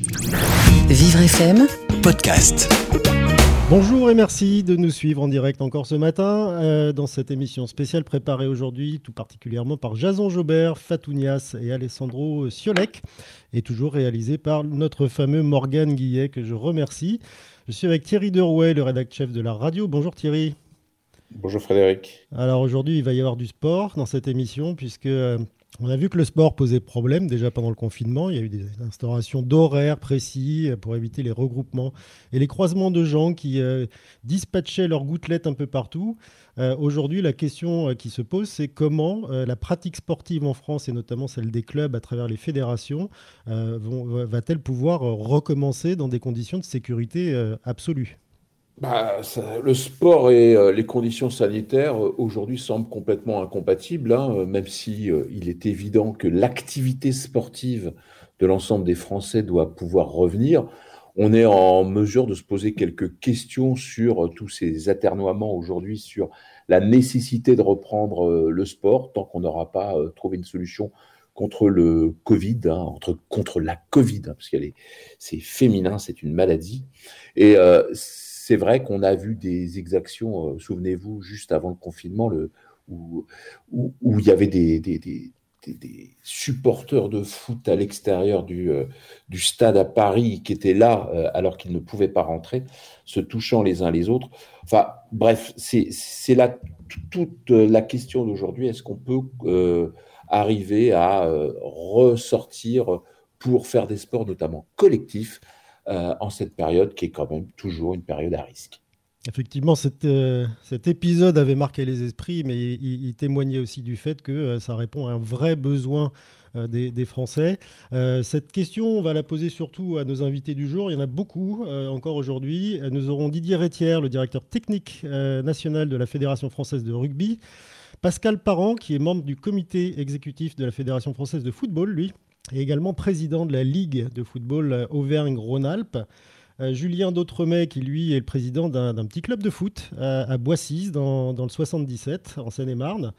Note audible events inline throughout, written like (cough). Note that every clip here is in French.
Vivre FM Podcast. Bonjour et merci de nous suivre en direct encore ce matin euh, dans cette émission spéciale préparée aujourd'hui tout particulièrement par Jason Jobert, Fatounias et Alessandro Siolek et toujours réalisée par notre fameux Morgan Guillet que je remercie. Je suis avec Thierry Derouet, le rédacteur-chef de la radio. Bonjour Thierry. Bonjour Frédéric. Alors aujourd'hui, il va y avoir du sport dans cette émission puisque euh, on a vu que le sport posait problème déjà pendant le confinement. Il y a eu des instaurations d'horaires précis pour éviter les regroupements et les croisements de gens qui euh, dispatchaient leurs gouttelettes un peu partout. Euh, aujourd'hui, la question qui se pose, c'est comment la pratique sportive en France et notamment celle des clubs à travers les fédérations va-t-elle pouvoir recommencer dans des conditions de sécurité absolue bah, le sport et euh, les conditions sanitaires euh, aujourd'hui semblent complètement incompatibles, hein, euh, même si il est évident que l'activité sportive de l'ensemble des Français doit pouvoir revenir. On est en mesure de se poser quelques questions sur tous ces aternoiements aujourd'hui, sur la nécessité de reprendre le sport tant qu'on n'aura pas trouvé une solution contre le Covid, hein, contre la Covid, hein, parce qu'elle est, c'est féminin, c'est une maladie. Et c'est vrai qu'on a vu des exactions, euh, souvenez-vous, juste avant le confinement, où, il y avait des, des, supporters de foot à l'extérieur du, euh, stade à Paris qui étaient là euh, alors qu'ils ne pouvaient pas rentrer, se touchant les uns les autres. Enfin, bref, c'est là toute la question d'aujourd'hui. Est-ce qu'on peut arriver à ressortir pour faire des sports, notamment collectifs, euh, en cette période qui est quand même toujours une période à risque. Effectivement, euh, cet épisode avait marqué les esprits, mais il, témoignait aussi du fait que euh, ça répond à un vrai besoin des, Français. cette question, on va la poser surtout à nos invités du jour. Il y en a beaucoup encore aujourd'hui. Nous aurons Didier Rétière, le directeur technique national de la Fédération française de rugby. Pascal Parent, qui est membre du comité exécutif de la Fédération française de football, lui, et également président de la Ligue de football euh, Auvergne-Rhône-Alpes. Euh, Julien Dautremet, qui lui est le président d'un petit club de foot à, Boissy, dans, le 77, en Seine-et-Marne.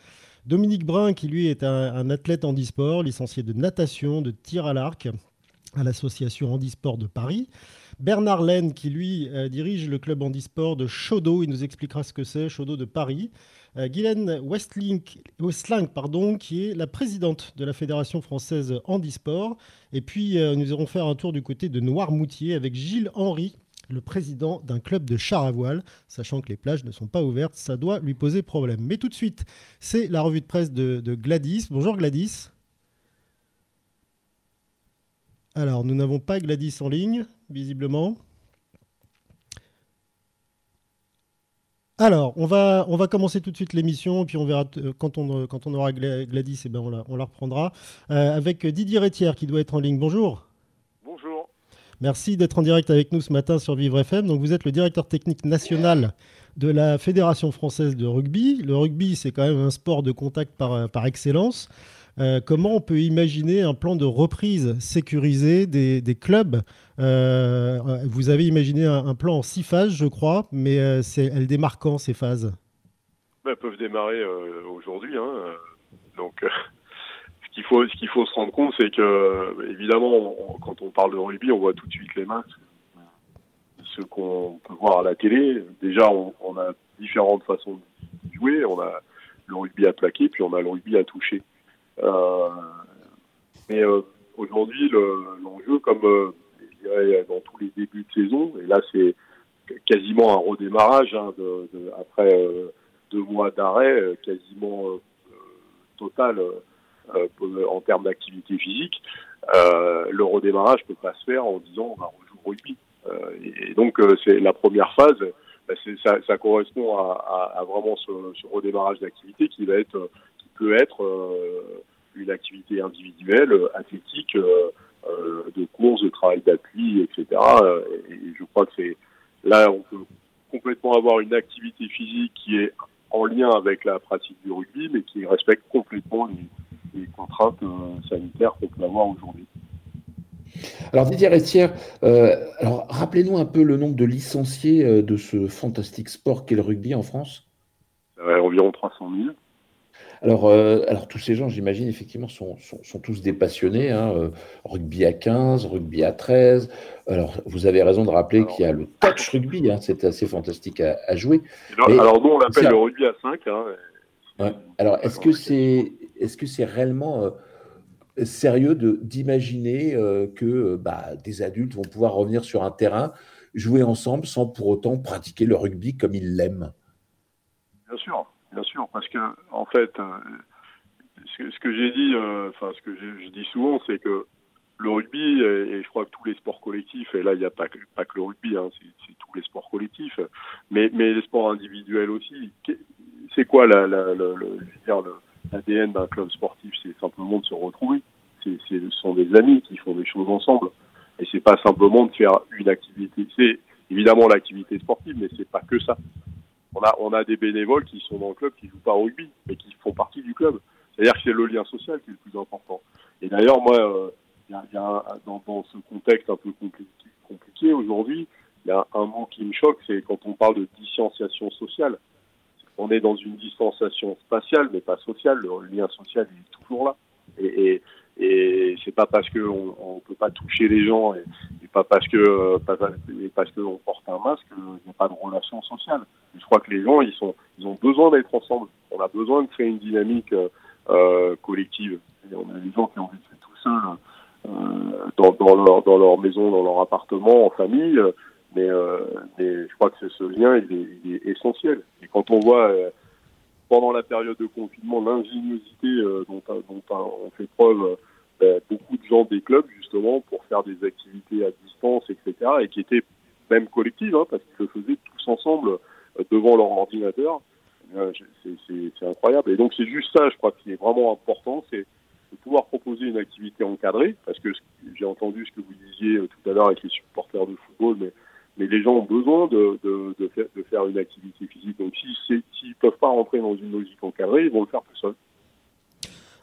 Dominique Brun, qui lui est un, athlète handisport, licencié de natation, de tir à l'arc à l'association Handisport de Paris. Bernard Laine, qui lui euh, dirige le club handisport de Chaudot, il nous expliquera ce que c'est, Chaudot de Paris. Euh, Guylaine Westling, pardon, qui est la présidente de la Fédération française handisport. Et puis, euh, nous irons faire un tour du côté de Noirmoutier avec Gilles Henry, le président d'un club de char à voile, sachant que les plages ne sont pas ouvertes, ça doit lui poser problème. Mais tout de suite, c'est la revue de presse de Gladys. Bonjour Gladys. Alors, nous n'avons pas Gladys en ligne, visiblement. Alors, on va, on va commencer tout de suite l'émission, puis on verra euh, quand on, quand on aura Gladys, eh ben on, la, on la reprendra. Euh, avec Didier Rétière qui doit être en ligne. Bonjour. Bonjour. Merci d'être en direct avec nous ce matin sur Vivre FM. Donc, vous êtes le directeur technique national de la Fédération française de rugby. Le rugby, c'est quand même un sport de contact par, par excellence. Euh, comment on peut imaginer un plan de reprise sécurisé des, clubs euh, Vous avez imaginé un, plan en six phases, je crois, mais euh, elles démarquent quand ces phases? Ben, Elles peuvent démarrer aujourd'hui. Hein, donc, ce qu'il faut, ce faut se rendre compte, c'est que, évidemment, quand on parle de rugby, on voit tout de suite les masques. Ce qu'on peut voir à la télé, déjà, on, on a différentes façons de jouer. On a le rugby à plaquer, puis on a le rugby à toucher. Euh, mais euh, aujourd'hui, l'enjeu, comme euh, dirais dans tous les débuts de saison, et là c'est quasiment un redémarrage hein, après deux mois d'arrêt, quasiment total en termes d'activité physique, euh, le redémarrage peut pas se faire en disant on va rejouer au rugby. Euh, et, donc c'est la première phase, bah, ça, correspond à, vraiment ce, redémarrage d'activité qui va être, qui peut être une activité individuelle, euh, athlétique, euh, euh, de course, de travail d'appui, etc. Et, je crois que c'est là on peut complètement avoir une activité physique qui est en lien avec la pratique du rugby, mais qui respecte complètement les, contraintes sanitaires qu'on peut avoir aujourd'hui. Alors Didier Restière, alors rappelez-nous un peu le nombre de licenciés de ce fantastique sport qu'est le rugby en France? environ 300 000. Alors, euh, alors tous ces gens, j'imagine, effectivement, sont, sont, tous des passionnés. Hein, euh, rugby à 15, rugby à 13. Alors, vous avez raison de rappeler qu'il y a le touch rugby. Hein, c'est assez fantastique à, jouer. alors, nous, on l'appelle le rugby à 5. Hein, alors, est-ce que c'est est -ce c'est réellement euh, sérieux d'imaginer que bah, des adultes vont pouvoir revenir sur un terrain, jouer ensemble sans pour autant pratiquer le rugby comme ils l'aiment? Bien sûr bien sûr, parce que en fait, euh, ce que, j'ai dit, euh, enfin ce que je dis souvent, c'est que le rugby et, je crois que tous les sports collectifs, et là il n'y a pas, pas que le rugby, hein, c'est tous les sports collectifs, mais, les sports individuels aussi. C'est quoi la, la, l'ADN d'un club sportif? C'est simplement de se retrouver. Ce sont des amis qui font des choses ensemble, et c'est pas simplement de faire une activité. C'est évidemment l'activité sportive, mais c'est pas que ça on a, on a des bénévoles qui sont dans le club, qui jouent pas au rugby, mais qui font partie du club. C'est-à-dire que c'est le lien social qui est le plus important. Et d'ailleurs, moi, euh, y a, y a dans, dans, ce contexte un peu compliqué, compliqué aujourd'hui, il y a un mot qui me choque, c'est quand on parle de distanciation sociale. On est dans une distanciation spatiale, mais pas sociale. Le lien social est toujours là. Et, et, et c'est pas parce qu'on on peut pas toucher les gens et, pas parce que pas, parce qu'on porte un masque qu'il n'y a pas de relation sociale. je crois que les gens ils sont ils ont besoin d'être ensemble. On a besoin de créer une dynamique euh, collective. on a des gens qui ont faire tout seuls euh, dans, leur, dans leur maison, dans leur appartement, en famille. Mais, euh, mais je crois que ce lien il est, essentiel. Et quand on voit euh, pendant la période de confinement l'ingéniosité euh, dont on fait preuve ben, beaucoup de gens des clubs justement pour faire des activités à distance, etc. et qui étaient même collectives, hein, parce qu'ils le faisaient tous ensemble euh, devant leur ordinateur. Euh, c'est incroyable. Et donc c'est juste ça, je crois, qui est vraiment important, c'est de pouvoir proposer une activité encadrée, parce que j'ai entendu ce que vous disiez euh, tout à l'heure avec les supporters de football, mais, mais les gens ont besoin de, de faire une activité physique. Donc s'ils ne peuvent pas rentrer dans une logique encadrée, ils vont le faire tout seuls.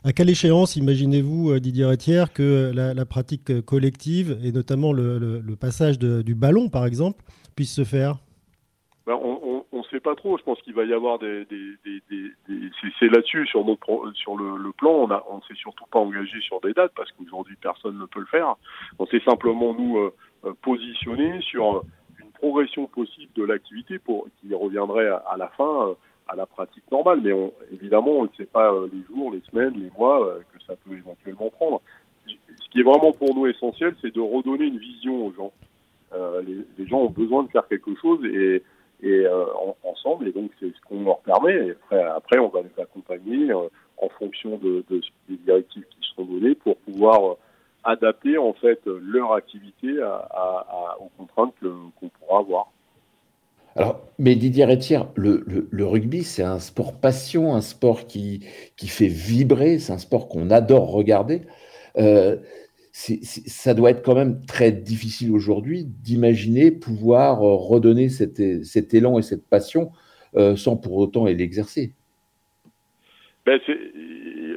À quelle échéance imaginez-vous, euh, Didier Retière, que la, pratique collective, et notamment le, passage du ballon, par exemple, puisse se faire? Ben, On ne sait pas trop. Je pense qu'il va y avoir des. c'est là-dessus, sur, le, plan, on ne s'est surtout pas engagé sur des dates, parce qu'aujourd'hui, personne ne peut le faire. On s'est simplement, nous, euh, euh, positionné sur une progression possible de l'activité pour qui reviendrait à la fin à la pratique normale. Mais évidemment, on ne sait pas euh, les jours, les semaines, les mois euh, que ça peut éventuellement prendre. Ce qui est vraiment pour nous essentiel, c'est de redonner une vision aux gens. Euh, les, gens ont besoin de faire quelque chose et, ensemble, et donc c'est ce qu'on leur permet. Et après, on va les accompagner en fonction de, de, des directives qui seront données pour pouvoir adapter en fait leur activité aux contraintes qu'on pourra avoir. Alors, mais Didier Retière, le, rugby, c'est un sport passion, un sport qui, qui fait vibrer, c'est un sport qu'on adore regarder. Euh, ça doit être quand même très difficile aujourd'hui d'imaginer pouvoir euh, redonner cet, élan et cette passion euh, sans pour autant l'exercer. Ben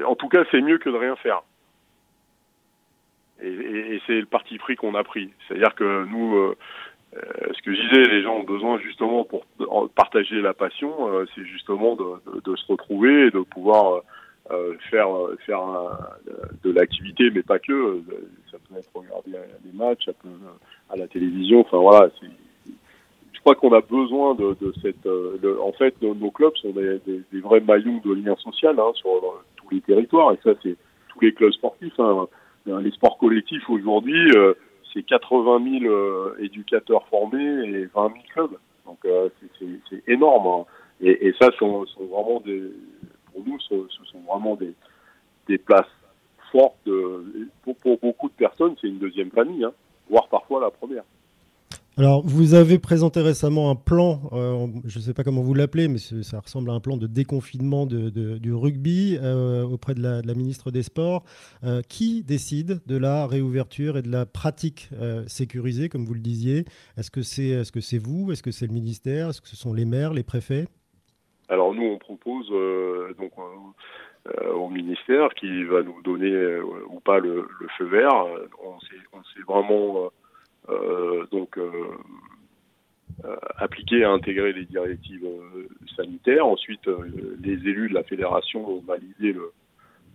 en tout cas, c'est mieux que de rien faire. Et, c'est le parti pris qu'on a pris. C'est-à-dire que nous, ce que je disais, les gens ont besoin justement pour partager la passion, euh, c'est justement de, de, de, se retrouver et de pouvoir euh, faire faire de l'activité, mais pas que. Ça peut être regarder des matchs, ça peut à la télévision. Enfin voilà, je crois qu'on a besoin de, de cette. en fait, nos, clubs sont des, des, des, vrais maillons de lien social hein, sur tous les territoires, et ça c'est tous les clubs sportifs. Hein. Les sports collectifs aujourd'hui c'est 80 000 euh, éducateurs formés et 20 000 clubs. Donc euh, c'est énorme. Hein. Et, ça, sont, vraiment des, pour nous, ce, sont vraiment des, des places fortes. Pour, pour, beaucoup de personnes, c'est une deuxième famille, hein, voire parfois la première. Alors, vous avez présenté récemment un plan, euh, je ne sais pas comment vous l'appelez, mais ça ressemble à un plan de déconfinement du rugby euh, auprès de la, ministre des Sports. Euh, qui décide de la réouverture et de la pratique sécurisée, comme vous le disiez? Est-ce que c'est est -ce c'est vous? Est-ce que c'est le ministère? Est-ce que ce sont les maires, les préfets? Alors, nous, on propose donc, au ministère qui va nous donner ou pas le, feu vert. On s'est vraiment donc, euh, appliquer et intégrer les directives sanitaires. Ensuite, les élus de la fédération ont validé le,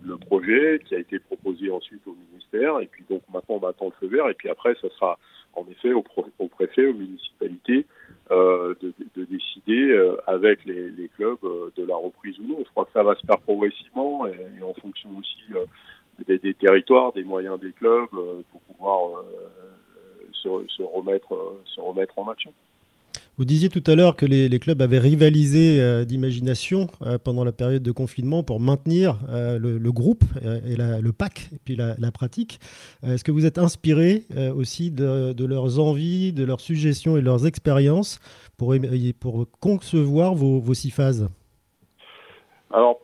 le projet qui a été proposé ensuite au ministère. Et puis donc maintenant on attend le feu vert. Et puis après, ça sera en effet au, préfet, aux municipalités euh, de, décider euh, avec les, clubs euh, de la reprise ou non. Je crois que ça va se faire progressivement et, en fonction aussi des, des, territoires, des moyens des clubs pour pouvoir se, se, remettre, se remettre en action. Vous disiez tout à l'heure que les, clubs avaient rivalisé euh, d'imagination euh, pendant la période de confinement pour maintenir euh, le, groupe et le pack et puis la, pratique. Est-ce que vous êtes inspiré aussi de, leurs envies, de leurs suggestions et de leurs expériences pour, pour concevoir vos, vos six phases? Alors,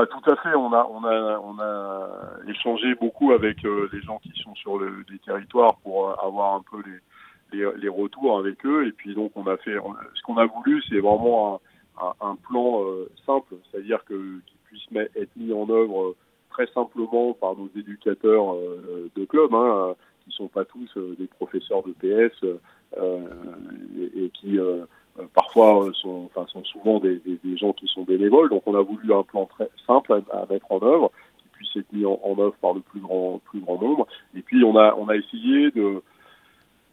pas tout à fait. On a, on a, on a échangé beaucoup avec les gens qui sont sur le, les territoires pour avoir un peu les les, retours avec eux. Et puis donc on a fait, ce qu'on a voulu, c'est vraiment un, un, plan euh, simple, c'est-à-dire que qui puisse être mis en œuvre euh, très simplement par nos éducateurs euh, de club, hein, qui sont pas tous des professeurs de PS et, qui parfois sont, enfin, sont souvent des, gens qui sont bénévoles. Donc on a voulu un plan très simple à, mettre en œuvre, qui puisse être mis en, œuvre par le plus grand, plus grand nombre. Et puis on a, on a essayé de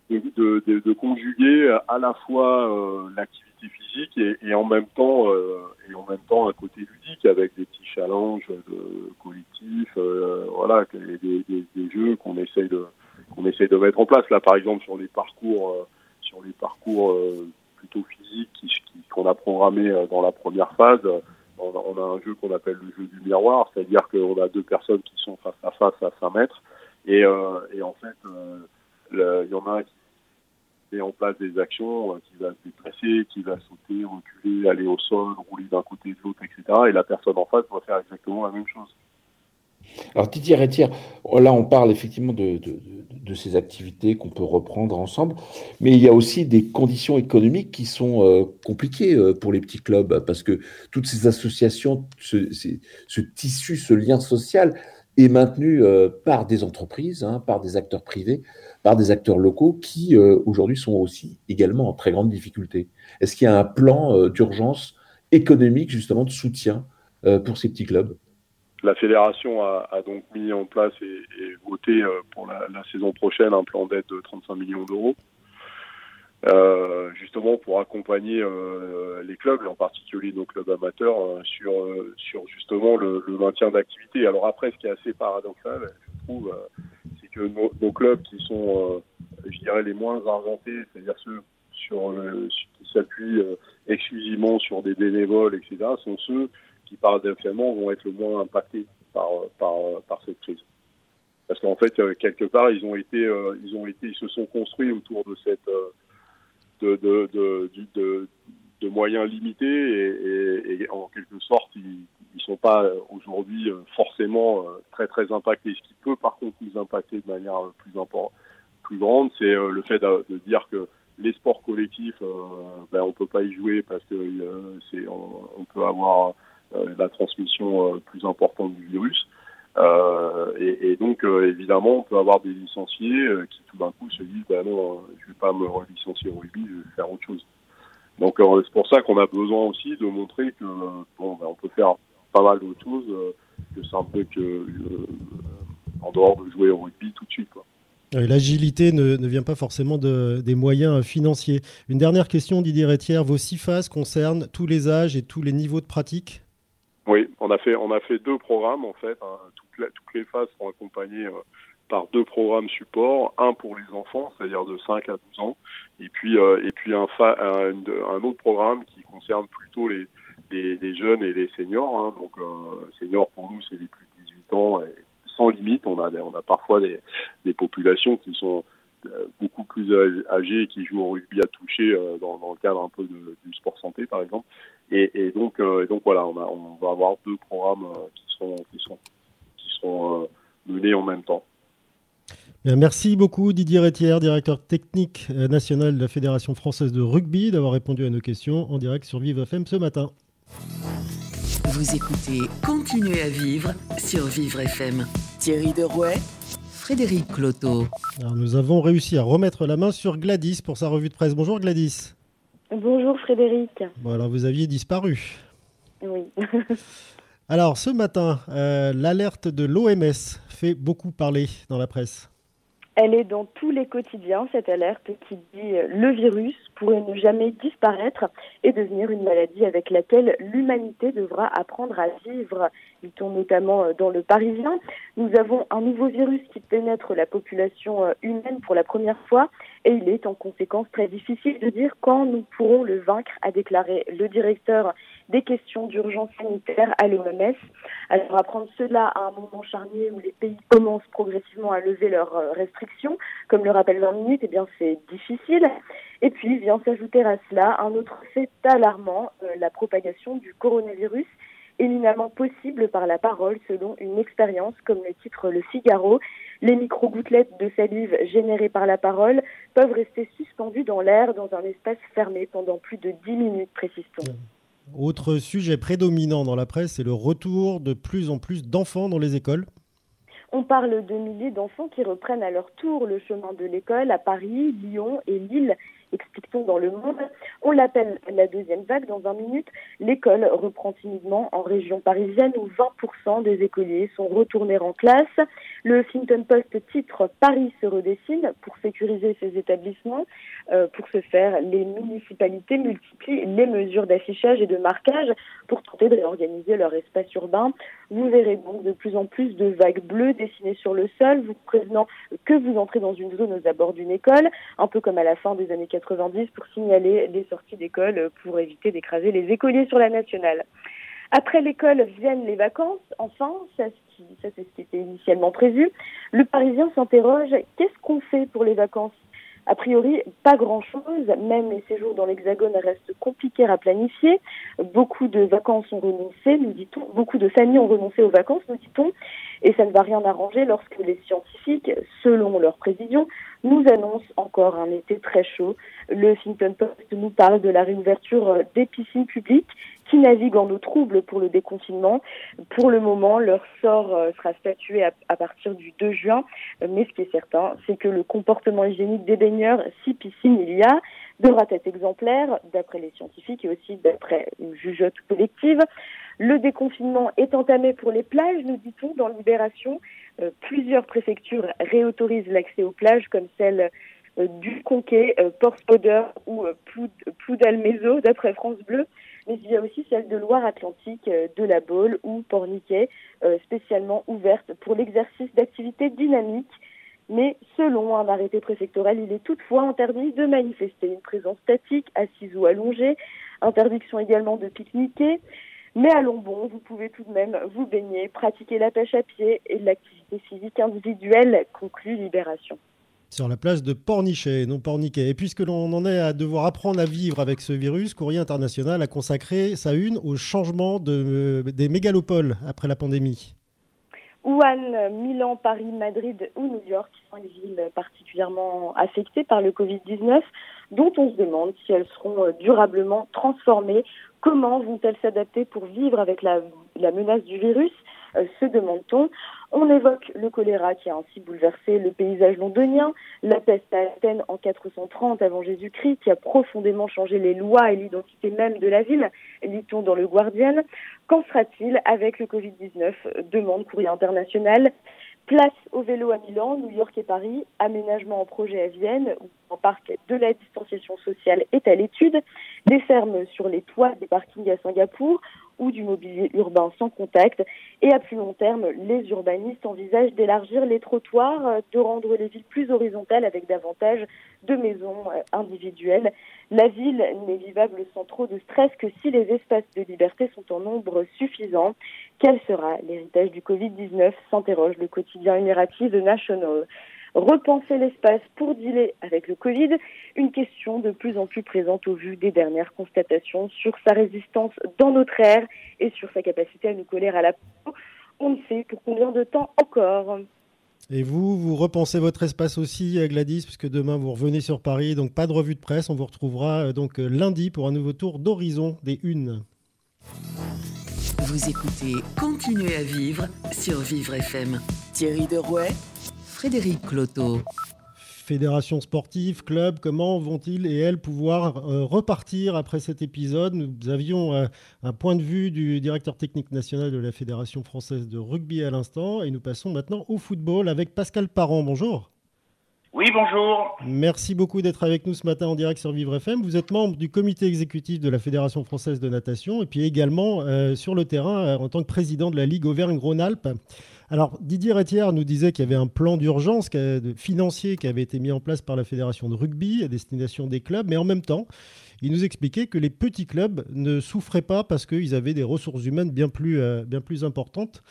de, conjuguer à la fois euh, l'activité physique et, en même temps euh, et en même temps un côté ludique avec des petits challenges de collectifs, euh, voilà, des jeux qu'on essaye de qu'on essaye de mettre en place. Là, par exemple, sur les parcours sur les parcours plutôt physiques qu'on a programmé dans la première phase. On a, un jeu qu'on appelle le jeu du miroir, c'est-à-dire qu'on a deux personnes qui sont face à face à 5 mètres et, et en fait il y en a un qui met en place des actions, euh, qui va se déplacer, qui va sauter, reculer, aller au sol, rouler d'un côté de l'autre, etc. Et la personne en face doit faire exactement la même chose. Alors Didier Rétière, là on parle effectivement de, de, de ces activités qu'on peut reprendre ensemble, mais il y a aussi des conditions économiques qui sont euh, compliquées euh, pour les petits clubs, parce que toutes ces associations, ce, tissu, ce lien social, est maintenu euh, par des entreprises, hein, par des acteurs privés, par des acteurs locaux qui aujourd'hui sont aussi également en très grande difficulté. Est-ce qu'il y a un plan d'urgence économique justement de soutien pour ces petits clubs? La fédération a, donc mis en place et, voté pour la, saison prochaine un plan d'aide de 35 millions d'euros euh, justement pour accompagner euh, les clubs, et en particulier nos clubs amateurs, euh, sur, sur justement le, maintien d'activité. Alors après, ce qui est assez paradoxal, je trouve, c'est que nos, nos, clubs qui sont, je dirais, les moins argentés, c'est-à-dire ceux sur le, qui s'appuient exclusivement sur des bénévoles, etc., sont ceux qui paradoxalement vont être le moins impactés par, par, par cette crise parce qu'en fait quelque part ils ont été ils ont été ils se sont construits autour de cette de, de, de, de, moyens limités et, en quelque sorte, ils ne sont pas aujourd'hui forcément euh, très très impactés. Ce qui peut par contre nous impacter de manière plus, plus grande, c'est euh, le fait de, dire que les sports collectifs, euh, ben, on peut pas y jouer parce que c'est on, peut avoir la transmission plus importante du virus. Euh, et, donc, euh, évidemment, on peut avoir des licenciés euh, qui tout d'un coup se disent bah non, je vais pas me relicencier au rugby, je vais faire autre chose. Donc, c'est pour ça qu'on a besoin aussi de montrer que bon, bah, on peut faire pas mal d'autres choses que c'est un peu en dehors de jouer au rugby tout de suite. L'agilité ne, ne, vient pas forcément de, des moyens financiers. Une dernière question, Didier Rétière. Vos six phases concernent tous les âges et tous les niveaux de pratique? Oui, on a fait, on a fait deux programmes en fait. Hein, toutes les phases sont accompagnées euh, par deux programmes support, un pour les enfants, c'est-à-dire de 5 à 12 ans, et puis euh, et puis un, un, autre programme qui concerne plutôt les, jeunes et les seniors. Hein. Donc euh, seniors pour nous c'est les plus de 18 ans, et sans limite. On a on a parfois des, populations qui sont beaucoup plus âgés qui jouent au rugby à toucher dans, dans, le cadre un peu de, du sport santé par exemple. Et, et donc, donc voilà, on, a, on va avoir deux programmes qui sont qui sont sont euh, menés en même temps. Merci beaucoup Didier Rétière, directeur technique euh, national de la Fédération française de rugby, d'avoir répondu à nos questions en direct sur Vive FM ce matin. Vous écoutez Continuez à vivre sur Vivre FM. Thierry Derouet, Frédéric Cloteau. Alors nous avons réussi à remettre la main sur Gladys pour sa revue de presse. Bonjour Gladys. Bonjour Frédéric. Bon, alors vous aviez disparu. Oui. (laughs) alors ce matin, euh, l'alerte de l'OMS fait beaucoup parler dans la presse. Elle est dans tous les quotidiens, cette alerte qui dit euh, le virus pourrait ne jamais disparaître et devenir une maladie avec laquelle l'humanité devra apprendre à vivre. Tourne notamment euh, dans le Parisien. Nous avons un nouveau virus qui pénètre la population euh, humaine pour la première fois et il est en conséquence très difficile de dire quand nous pourrons le vaincre, a déclaré le directeur des questions d'urgence sanitaire à l'OMS. Alors apprendre cela à un moment charnier où les pays commencent progressivement à lever leurs euh, restrictions, comme le rappelle 20 minutes, eh bien c'est difficile. Et puis vient s'ajouter à cela un autre fait alarmant, euh, la propagation du coronavirus éminemment possible par la parole selon une expérience comme le titre Le Figaro. Les micro-gouttelettes de salive générées par la parole peuvent rester suspendues dans l'air dans un espace fermé pendant plus de 10 minutes, précise-t-on. Autre sujet prédominant dans la presse, c'est le retour de plus en plus d'enfants dans les écoles. On parle de milliers d'enfants qui reprennent à leur tour le chemin de l'école à Paris, Lyon et Lille explique-t-on dans le monde. On l'appelle la deuxième vague dans 20 minutes. L'école reprend timidement en région parisienne où 20% des écoliers sont retournés en classe. Le Huffington Post titre Paris se redessine pour sécuriser ses établissements. Euh, pour ce faire, les municipalités multiplient les mesures d'affichage et de marquage pour tenter de réorganiser leur espace urbain. Vous verrez donc de plus en plus de vagues bleues dessinées sur le sol, vous prévenant que vous entrez dans une zone aux abords d'une école, un peu comme à la fin des années 90 pour signaler les sorties d'école pour éviter d'écraser les écoliers sur la nationale. Après l'école viennent les vacances, enfin, ça, c'est ce qui était initialement prévu. Le Parisien s'interroge, qu'est-ce qu'on fait pour les vacances? A priori, pas grand-chose. Même les séjours dans l'Hexagone restent compliqués à planifier. Beaucoup de vacances ont renoncé, nous dit-on. Beaucoup de familles ont renoncé aux vacances, nous dit-on. Et ça ne va rien arranger lorsque les scientifiques, selon leur prévision, nous annoncent encore un été très chaud. Le Huffington Post nous parle de la réouverture des piscines publiques qui naviguent en eau trouble pour le déconfinement. Pour le moment, leur sort euh, sera statué à, partir du 2 juin. Mais ce qui est certain, c'est que le comportement hygiénique des baigneurs, si piscine il y a, devra être exemplaire, d'après les scientifiques et aussi d'après une jugeote collective. Le déconfinement est entamé pour les plages, nous dit-on, dans Libération. Euh, plusieurs préfectures réautorisent l'accès aux plages, comme celle euh, du Conquet, euh, Port-Spoder ou Ploudalmézo, d'après France Bleu. Mais il y a aussi celle de Loire-Atlantique, de la Baule ou Porniquet, spécialement ouverte pour l'exercice d'activités dynamiques. Mais selon un arrêté préfectoral, il est toutefois interdit de manifester une présence statique, assise ou allongée. Interdiction également de pique-niquer. Mais à Lombon, vous pouvez tout de même vous baigner, pratiquer la pêche à pied et l'activité physique individuelle, conclut Libération. Sur la place de Pornichet, non Porniquet. Et puisque l'on en est à devoir apprendre à vivre avec ce virus, Courrier International a consacré sa une au changement de, des mégalopoles après la pandémie. Wuhan, Milan, Paris, Madrid ou New York sont les villes particulièrement affectées par le Covid-19, dont on se demande si elles seront durablement transformées Comment vont-elles s'adapter pour vivre avec la, menace du virus? euh, se demande-t-on. On évoque le choléra qui a ainsi bouleversé le paysage londonien, la peste à Athènes en 430 avant Jésus-Christ qui a profondément changé les lois et l'identité même de la ville, dit-on dans le Guardian. Qu'en sera-t-il avec le Covid-19 demande Courrier International. Place au vélo à Milan, New York et Paris, aménagement en projet à Vienne, où en parc de la distanciation sociale est à l'étude, des fermes sur les toits des parkings à Singapour ou du mobilier urbain sans contact. Et à plus long terme, les urbanistes envisagent d'élargir les trottoirs, de rendre les villes plus horizontales avec davantage de maisons euh, individuelles. La ville n'est vivable sans trop de stress que si les espaces de liberté sont en nombre suffisant. Quel sera l'héritage du Covid-19 s'interroge le quotidien émiratif de National. Repenser l'espace pour dealer avec le Covid, une question de plus en plus présente au vu des dernières constatations sur sa résistance dans notre ère et sur sa capacité à nous coller à la peau. On ne sait pour combien de temps encore. Et vous, vous repensez votre espace aussi, Gladys, puisque demain vous revenez sur Paris, donc pas de revue de presse. On vous retrouvera euh, donc euh, lundi pour un nouveau tour d'horizon des Unes. Vous écoutez Continuez à vivre sur Vivre FM. Thierry Derouet, Frédéric Cloteau. fédérations sportives, clubs, comment vont-ils et elles pouvoir repartir après cet épisode? Nous avions un point de vue du directeur technique national de la Fédération française de rugby à l'instant et nous passons maintenant au football avec Pascal Parent. Bonjour. Oui, bonjour. Merci beaucoup d'être avec nous ce matin en direct sur Vivre FM. Vous êtes membre du comité exécutif de la Fédération française de natation et puis également euh, sur le terrain euh, en tant que président de la Ligue Auvergne-Rhône-Alpes. Alors Didier Rétière nous disait qu'il y avait un plan d'urgence financier qui avait été mis en place par la Fédération de rugby à destination des clubs, mais en même temps, il nous expliquait que les petits clubs ne souffraient pas parce qu'ils avaient des ressources humaines bien plus, euh, importantes.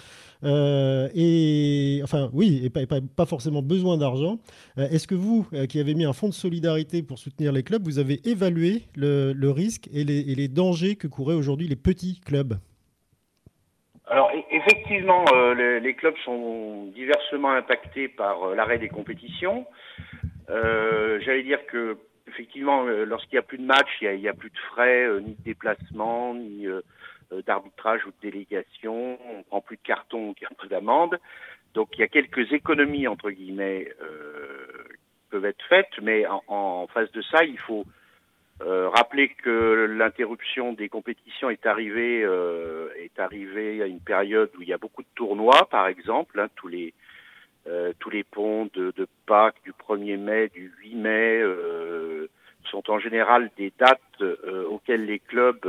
Euh, et enfin, oui, et pas, forcément besoin d'argent. Euh, est-ce que vous, qui avez mis un fonds de solidarité pour soutenir les clubs, vous avez évalué le, risque et les, dangers que couraient aujourd'hui les petits clubs? Alors e-, effectivement, les, clubs sont diversement impactés par l'arrêt des compétitions. J'allais dire que effectivement, lorsqu'il n'y a plus de match, il n'y a, plus de frais, ni de déplacement, ni euh, d'arbitrage ou de délégation, on prend plus de cartons, a peu d'amendes. Donc il y a quelques économies entre guillemets euh, qui peuvent être faites, mais en, face de ça, il faut euh, rappeler que l'interruption des compétitions est arrivée euh, est arrivée à une période où il y a beaucoup de tournois, par exemple, hein, tous les euh, tous les ponts de, de, Pâques du 1er mai, du 8 mai sont en général des dates auxquelles les clubs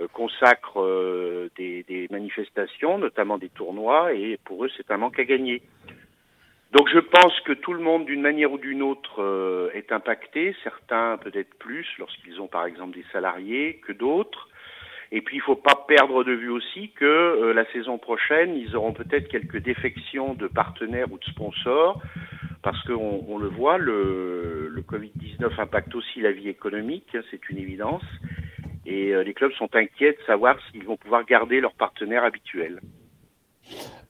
euh, consacrent euh, des, des, manifestations, notamment des tournois, et pour eux c'est un manque à gagner. Donc je pense que tout le monde, d'une manière ou d'une autre, euh, est impacté, certains peut-être plus lorsqu'ils ont par exemple des salariés que d'autres. Et puis il ne faut pas perdre de vue aussi que la saison prochaine, ils auront peut-être quelques défections de partenaires ou de sponsors, parce qu'on on le voit, le, le Covid-19 impacte aussi la vie économique, hein, c'est une évidence. Et euh, les clubs sont inquiets de savoir s'ils vont pouvoir garder leurs partenaires habituels.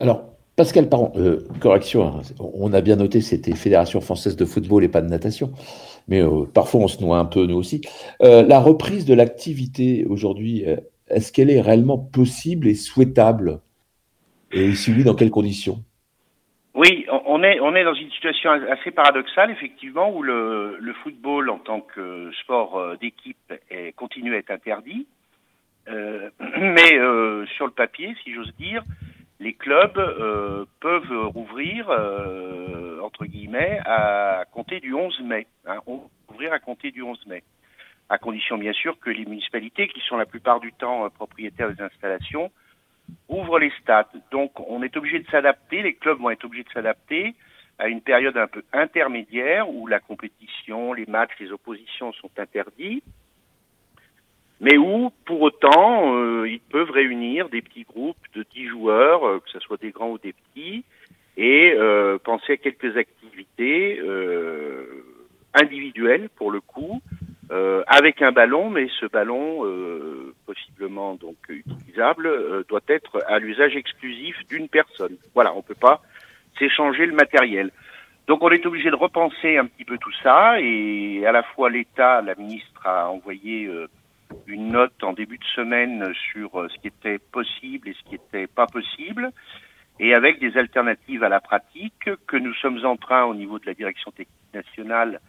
Alors, Pascal Parent, euh, correction, hein, on a bien noté c'était Fédération française de football et pas de natation, mais euh, parfois on se noie un peu nous aussi. la reprise de l'activité aujourd'hui, est-ce qu'elle est réellement possible et souhaitable? Et si oui, dans quelles conditions? Oui, on est, dans une situation assez paradoxale, effectivement, où le, le football en tant que sport euh, d'équipe continue à être interdit. Euh, (clears throat) mais euh, sur le papier, si j'ose dire, les clubs euh, peuvent rouvrir, euh, entre guillemets, à compter du 11 mai. Hein, ouvrir à compter du 11 mai. À condition, bien sûr, que les municipalités, qui sont la plupart du temps propriétaires des installations, ouvre les stades. Donc on est obligé de s'adapter, les clubs vont être obligés de s'adapter à une période un peu intermédiaire où la compétition, les matchs, les oppositions sont interdits, mais où pour autant euh, ils peuvent réunir des petits groupes de 10 joueurs, euh, que ce soit des grands ou des petits, et euh, penser à quelques activités individuelles pour le coup, avec un ballon, mais ce ballon possiblement donc utilisable, euh, doit être à l'usage exclusif d'une personne. Voilà, on ne peut pas s'échanger le matériel. Donc on est obligé de repenser un petit peu tout ça et à la fois l'État, la ministre a envoyé euh, une note en début de semaine sur euh, ce qui était possible et ce qui n'était pas possible et avec des alternatives à la pratique que nous sommes en train au niveau de la direction technique nationale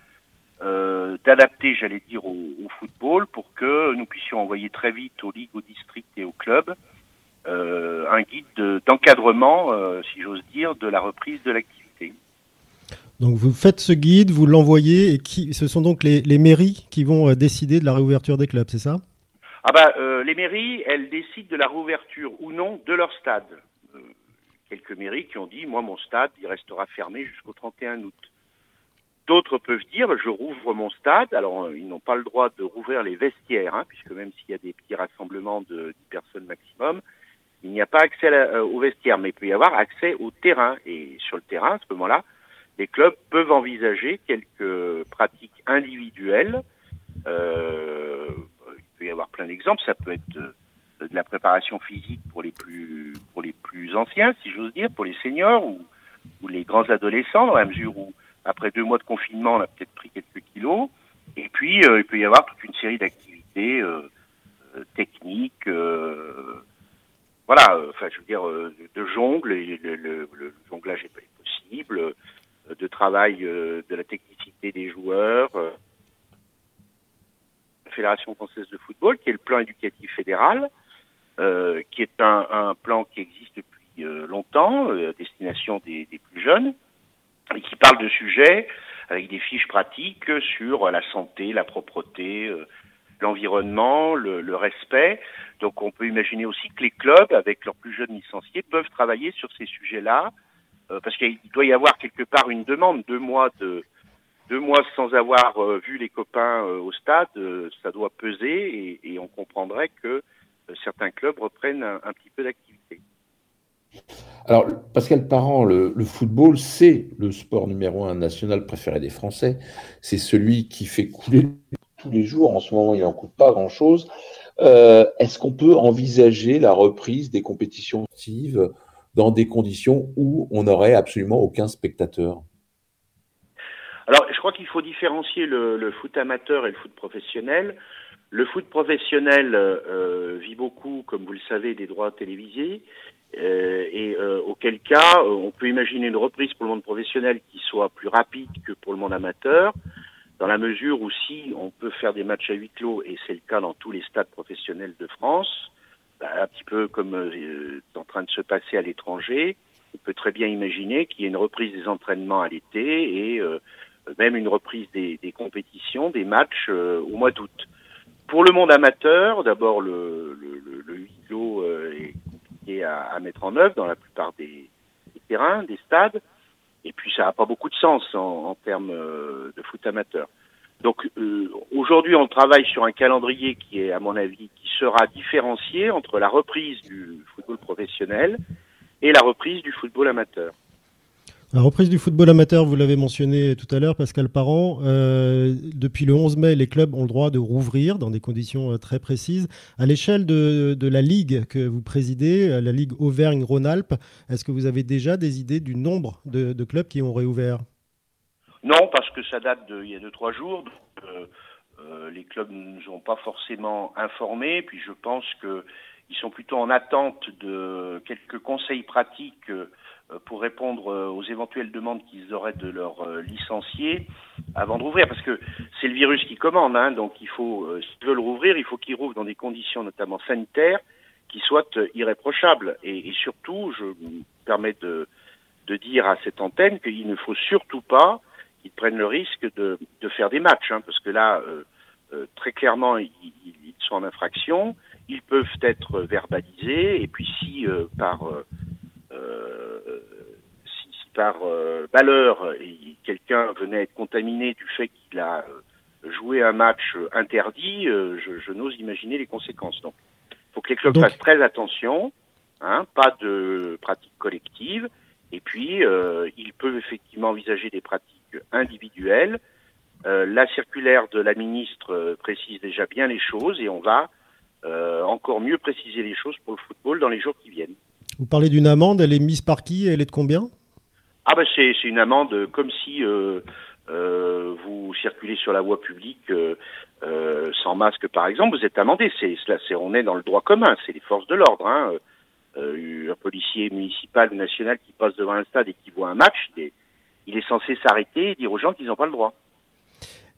euh, d'adapter, j'allais dire, au, football pour que nous puissions envoyer très vite aux ligues, aux districts et aux clubs euh, un guide d'encadrement, si j'ose dire, de la reprise de l'activité. Donc vous faites ce guide, vous l'envoyez et qui, ce sont donc les, mairies qui vont décider de la réouverture des clubs, c'est ça? Ah bah les mairies, elles décident de la réouverture ou non de leur stade. quelques mairies qui ont dit, moi mon stade, il restera fermé jusqu'au 31 août. D'autres peuvent dire, je rouvre mon stade. Alors, euh, ils n'ont pas le droit de rouvrir les vestiaires, hein, puisque même s'il y a des petits rassemblements de 10 personnes maximum, il n'y a pas accès euh, aux vestiaires, mais il peut y avoir accès au terrain. Et sur le terrain, à ce moment-là, les clubs peuvent envisager quelques pratiques individuelles. Euh, il peut y avoir plein d'exemples. Ça peut être de, de, la préparation physique pour les plus pour les plus anciens, si j'ose dire, pour les seniors ou, les grands adolescents, dans la mesure où après deux mois de confinement, on a peut-être pris quelques kilos. Et puis, euh, il peut y avoir toute une série d'activités euh, euh techniques, euh, voilà, enfin, je veux dire, de jongle, et le, le, le jonglage est possible, de travail euh, de la technicité des joueurs, euh, la Fédération française de football, qui est le plan éducatif fédéral, euh, qui est un, un, plan qui existe depuis longtemps, à destination des, des, plus jeunes, et qui parle de sujets avec des fiches pratiques sur la santé, la propreté, l'environnement, le, le, respect. Donc on peut imaginer aussi que les clubs, avec leurs plus jeunes licenciés, peuvent travailler sur ces sujets-là parce qu'il doit y avoir quelque part une demande. Deux mois de deux mois sans avoir euh, vu les copains euh, au stade, ça doit peser, et, on comprendrait que certains clubs reprennent un, petit peu d'activité. Alors, Pascal Parent, le, football, c'est le sport numéro un national préféré des Français. C'est celui qui fait couler tous les jours. En ce moment, il n'en coûte pas grand-chose. Euh, Est-ce qu'on peut envisager la reprise des compétitions sportives dans des conditions où on n'aurait absolument aucun spectateur Alors, je crois qu'il faut différencier le, le, foot amateur et le foot professionnel. Le foot professionnel euh, vit beaucoup, comme vous le savez, des droits télévisés. Euh, et euh, auquel cas, on peut imaginer une reprise pour le monde professionnel qui soit plus rapide que pour le monde amateur dans la mesure où si on peut faire des matchs à huis clos, et c'est le cas dans tous les stades professionnels de France, bah, un petit peu comme euh, en train de se passer à l'étranger, on peut très bien imaginer qu'il y ait une reprise des entraînements à l'été et euh, même une reprise des, des, compétitions, des matchs euh, au mois d'août. Pour le monde amateur, d'abord le, le, le, huis clos euh, est compliqué à, à, mettre en œuvre dans la plupart des, des terrains, des stades. Et puis ça n'a pas beaucoup de sens en, en termes euh, de foot amateur. Donc euh, aujourd'hui, on travaille sur un calendrier qui est, à mon avis, qui sera différencié entre la reprise du football professionnel et la reprise du football amateur. La reprise du football amateur, vous l'avez mentionné tout à l'heure, Pascal Parent. Euh, depuis le 11 mai, les clubs ont le droit de rouvrir dans des conditions euh, très précises. À l'échelle de, la ligue que vous présidez, la ligue Auvergne-Rhône-Alpes, est-ce que vous avez déjà des idées du nombre de, de clubs qui ont réouvert? Non, parce que ça date d'il y a 2-3 jours. Donc, euh, euh, les clubs ne nous ont pas forcément informés. Puis je pense qu'ils sont plutôt en attente de quelques conseils pratiques euh, pour répondre euh, aux éventuelles demandes qu'ils auraient de leurs euh, licenciés avant de rouvrir, parce que c'est le virus qui commande, hein, donc il faut, s'ils veulent rouvrir, il faut qu'ils rouvrent dans des conditions notamment sanitaires qui soient irréprochables. Et, surtout, je me permets de dire à cette antenne qu'il ne faut surtout pas qu'ils prennent le risque de, de faire des matchs, hein, parce que là, euh, euh, très clairement, ils, ils, sont en infraction, ils peuvent être verbalisés, et puis si euh, par euh, si, si, par euh, malheur quelqu'un venait être contaminé du fait qu'il a euh, joué un match interdit, je, je n'ose imaginer les conséquences. Donc, il faut que les clubs Donc... fassent très attention, hein, pas de pratiques collectives, et puis euh, ils peuvent effectivement envisager des pratiques individuelles. Euh, la circulaire de la ministre précise déjà bien les choses et on va euh, encore mieux préciser les choses pour le football dans les jours qui viennent. Vous parlez d'une amende, elle est mise par qui Elle est de combien? Ah ben c'est une amende comme si euh, euh, vous circulez sur la voie publique euh, euh sans masque par exemple, vous êtes amendé. C'est c'est on est dans le droit commun, c'est les forces de l'ordre. Hein. Euh, un policier municipal ou national qui passe devant un stade et qui voit un match, il est, il est censé s'arrêter et dire aux gens qu'ils n'ont pas le droit.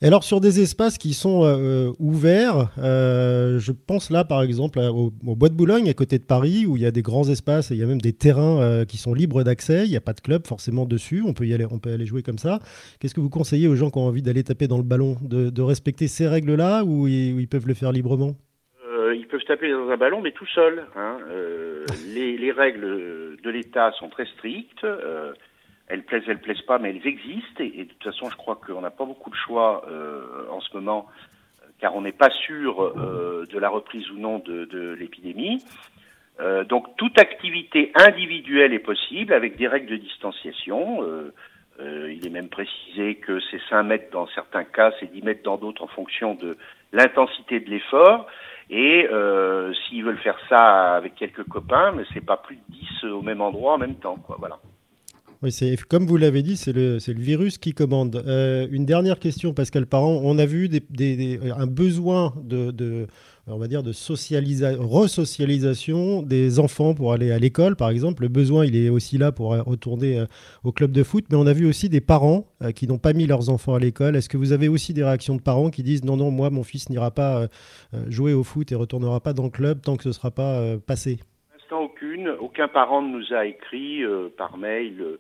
Et alors sur des espaces qui sont euh, ouverts, euh, je pense là par exemple au, au, Bois de Boulogne à côté de Paris où il y a des grands espaces et il y a même des terrains euh, qui sont libres d'accès. Il n'y a pas de club forcément dessus. On peut y aller, on peut aller jouer comme ça. Qu'est-ce que vous conseillez aux gens qui ont envie d'aller taper dans le ballon, de, de respecter ces règles-là ou ils, ils, peuvent le faire librement? Euh, Ils peuvent taper dans un ballon mais tout seul. Hein. Euh, les, les, règles de l'État sont très strictes elles plaisent, elles plaisent pas, mais elles existent. Et, de toute façon, je crois qu'on n'a pas beaucoup de choix euh, en ce moment, car on n'est pas sûr euh, de la reprise ou non de, de l'épidémie. Euh, donc, toute activité individuelle est possible avec des règles de distanciation. Euh, euh, il est même précisé que c'est 5 mètres dans certains cas, c'est 10 mètres dans d'autres en fonction de l'intensité de l'effort. Et euh, s'ils veulent faire ça avec quelques copains, mais c'est pas plus de 10 au même endroit en même temps. Quoi, voilà. Comme vous l'avez dit, c'est le, virus qui commande. une dernière question, Pascal Parent. On a vu des, un besoin de, de resocialisation des enfants pour aller à l'école, par exemple. Le besoin, il est aussi là pour retourner euh, au club de foot. Mais on a vu aussi des parents euh, qui n'ont pas mis leurs enfants à l'école. Est-ce que vous avez aussi des réactions de parents qui disent non, non, moi, mon fils n'ira pas euh, jouer au foot et retournera pas dans le club tant que ce ne sera pas passé? Pour aucune. Aucun parent ne nous a écrit par mail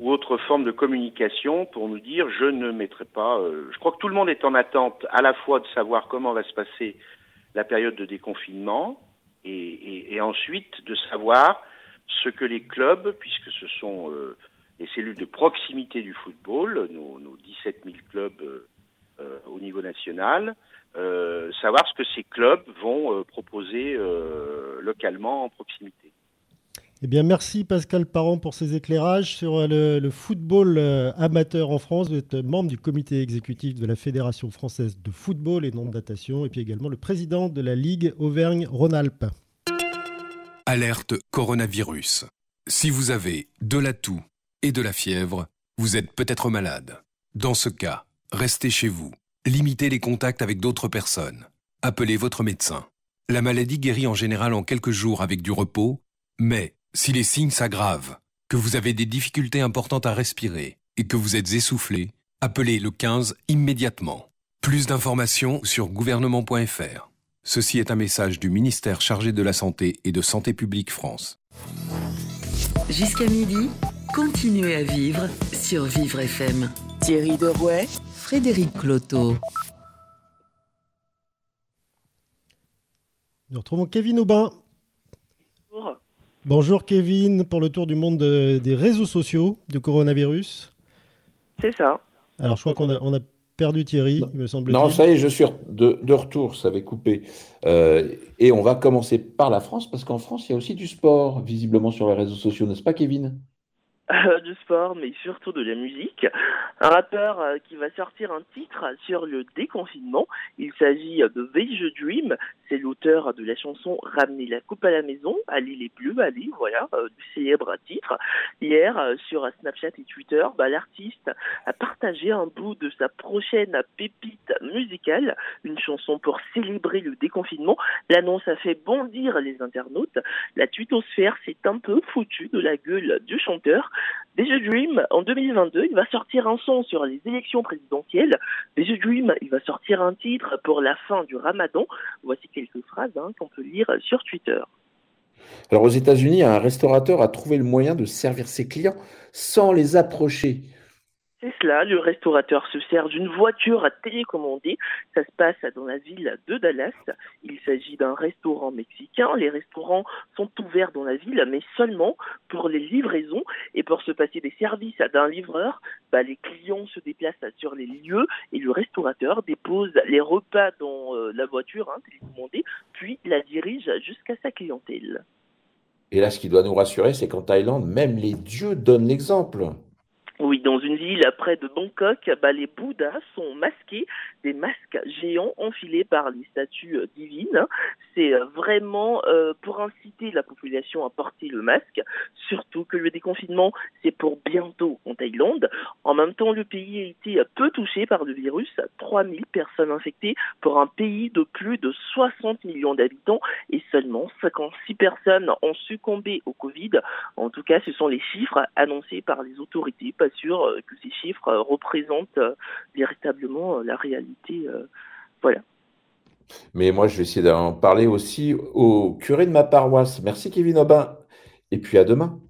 ou autre forme de communication pour nous dire je ne mettrai pas. je crois que tout le monde est en attente à la fois de savoir comment va se passer la période de déconfinement et, ensuite de savoir ce que les clubs, puisque ce sont euh, les cellules de proximité du football, nos, nos 17 000 clubs euh, euh, au niveau national, savoir ce que ces clubs vont proposer localement en proximité. Eh bien, merci Pascal Parent pour ces éclairages sur euh, le, football euh, amateur en France. Vous êtes membre du comité exécutif de la Fédération française de football et non de natation, et puis également le président de la Ligue Auvergne-Rhône-Alpes. Alerte coronavirus. Si vous avez de la toux et de la fièvre, vous êtes peut-être malade. Dans ce cas, restez chez vous. Limitez les contacts avec d'autres personnes. Appelez votre médecin. La maladie guérit en général en quelques jours avec du repos, mais si les signes s'aggravent, que vous avez des difficultés importantes à respirer et que vous êtes essoufflé, appelez le 15 immédiatement. Plus d'informations sur gouvernement.fr. Ceci est un message du ministère chargé de la Santé et de Santé publique France. Jusqu'à midi, continuez à vivre sur Vivre FM. Thierry Derouet, Frédéric Cloteau. Nous retrouvons Kevin Aubin. Bonjour Kevin, pour le tour du monde des réseaux sociaux du coronavirus. C'est ça. Alors je crois qu'on a, on a perdu Thierry, il me semble. Non, ça y est, je suis de, de retour, ça avait coupé. Euh, et on va commencer par la France, parce qu'en France, il y a aussi du sport, visiblement sur les réseaux sociaux, n'est-ce pas Kevin? Euh, sport, mais surtout de la musique. Un rappeur euh, qui va sortir un titre sur le déconfinement. Il s'agit de Beige Dream. C'est l'auteur de la chanson Ramener la coupe à la maison. Ali les bleus, Ali, voilà, euh, du célèbre titre. Hier, sur Snapchat et Twitter, bah, l'artiste a partagé un bout de sa prochaine pépite musicale, une chanson pour célébrer le déconfinement. L'annonce a fait bondir les internautes. La twittosphère s'est un peu foutue de la gueule du chanteur. Déjà Dream, en 2022, il va sortir un son sur les élections présidentielles. Déjà Dream, il va sortir un titre pour la fin du ramadan. Voici quelques phrases hein, qu'on peut lire sur Twitter. Alors aux États-Unis, un restaurateur a trouvé le moyen de servir ses clients sans les approcher. C'est cela, le restaurateur se sert d'une voiture à télécommander. Ça se passe dans la ville de Dallas. Il s'agit d'un restaurant mexicain. Les restaurants sont ouverts dans la ville, mais seulement pour les livraisons. Et pour se passer des services d'un livreur, bah, les clients se déplacent sur les lieux et le restaurateur dépose les repas dans euh, la voiture hein, télécommandée, puis la dirige jusqu'à sa clientèle. Et là, ce qui doit nous rassurer, c'est qu'en Thaïlande, même les dieux donnent l'exemple. Oui, dans une ville près de Bangkok, bah, les Bouddhas sont masqués, des masques géants enfilés par les statues euh, divines. C'est euh, vraiment euh, pour inciter la population à porter le masque, surtout que le déconfinement, c'est pour bientôt en Thaïlande. En même temps, le pays a été peu touché par le virus, 3000 personnes infectées pour un pays de plus de 60 millions d'habitants et seulement 56 personnes ont succombé au Covid. En tout cas, ce sont les chiffres annoncés par les autorités sûr euh, que ces chiffres euh, représentent euh, véritablement la réalité. voilà. Mais moi, je vais essayer d'en parler aussi au curé de ma paroisse. Merci Kevin Aubin. Et puis à demain.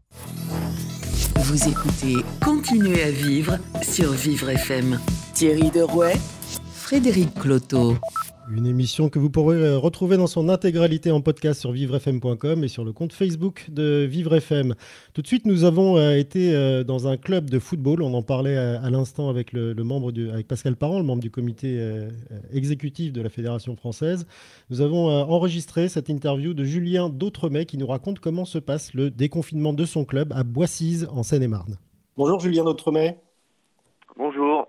Vous écoutez Continuez à vivre sur Vivre FM. Thierry Derouet, Frédéric Cloteau. Une émission que vous pourrez euh, retrouver dans son intégralité en podcast sur vivrefm.com et sur le compte Facebook de Vivre FM. Tout de suite, nous avons euh, été euh, dans un club de football. On en parlait à, l'instant avec le, membre du, avec Pascal Parent, le membre du comité exécutif de la Fédération française. Nous avons enregistré cette interview de Julien Dautremet qui nous raconte comment se passe le déconfinement de son club à Boissise en Seine-et-Marne. Bonjour Julien Dautremet. Bonjour.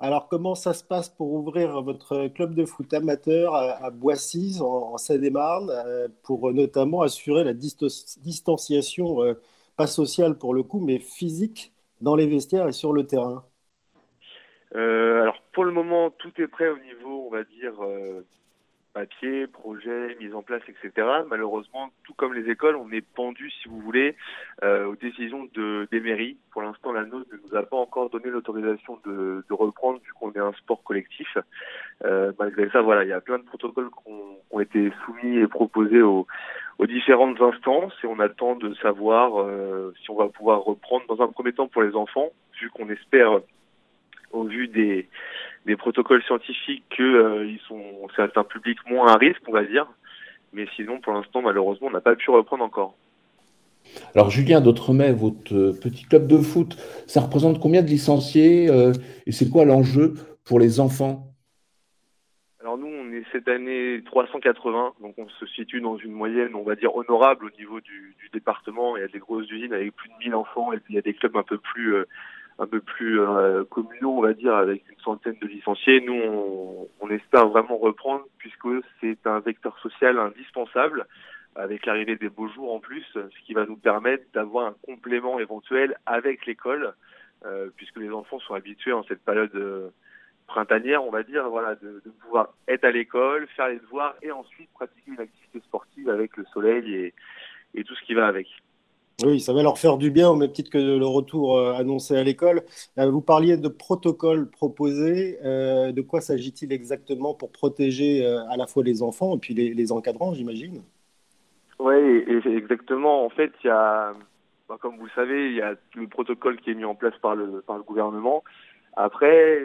Alors, comment ça se passe pour ouvrir votre club de foot amateur à, Boissy, en, Seine-et-Marne, euh, pour notamment assurer la distanciation euh, pas social pour le coup, mais physique dans les vestiaires et sur le terrain? Alors pour le moment, tout est prêt au niveau, on va dire, papier, projet, mise en place, etc. Malheureusement, tout comme les écoles, on est pendu, si vous voulez, euh, aux décisions de, des mairies. Pour l'instant, la nôtre ne nous a pas encore donné l'autorisation de, reprendre, vu qu'on est un sport collectif. Euh, malgré ça, voilà, il y a plein de protocoles qui ont, été soumis et proposés aux, aux, différentes instances, et on attend de savoir euh, si on va pouvoir reprendre, dans un premier temps pour les enfants, vu qu'on espère au vu des, des protocoles scientifiques que euh, ils sont c'est un public moins à risque, on va dire. Mais sinon, pour l'instant, malheureusement, on n'a pas pu reprendre encore. Alors, Julien d'Outremet, votre petit club de foot, ça représente combien de licenciés euh, et c'est quoi l'enjeu pour les enfants? Alors nous, on est cette année 380, donc on se situe dans une moyenne, on va dire, honorable au niveau du, du département. Il y a des grosses usines avec plus de 1000 enfants et puis il y a des clubs un peu plus euh, un peu plus euh, communaux, on va dire, avec une centaine de licenciés. Nous, on, on espère vraiment reprendre puisque c'est un vecteur social indispensable avec l'arrivée des beaux jours en plus, ce qui va nous permettre d'avoir un complément éventuel avec l'école, euh, puisque les enfants sont habitués en cette période euh, printanière, on va dire, voilà, de, de pouvoir être à l'école, faire les devoirs et ensuite pratiquer une activité sportive avec le soleil et, et tout ce qui va avec. Oui, ça va leur faire du bien au même titre que le retour euh, annoncé à l'école. Euh, vous parliez de protocoles proposés. Euh, de quoi s'agit-il exactement pour protéger à la fois les enfants et puis les, encadrants, j'imagine? Oui, exactement. En fait, il y a, bah, comme vous le savez, il y a le protocole qui est mis en place par le, par le gouvernement. Après,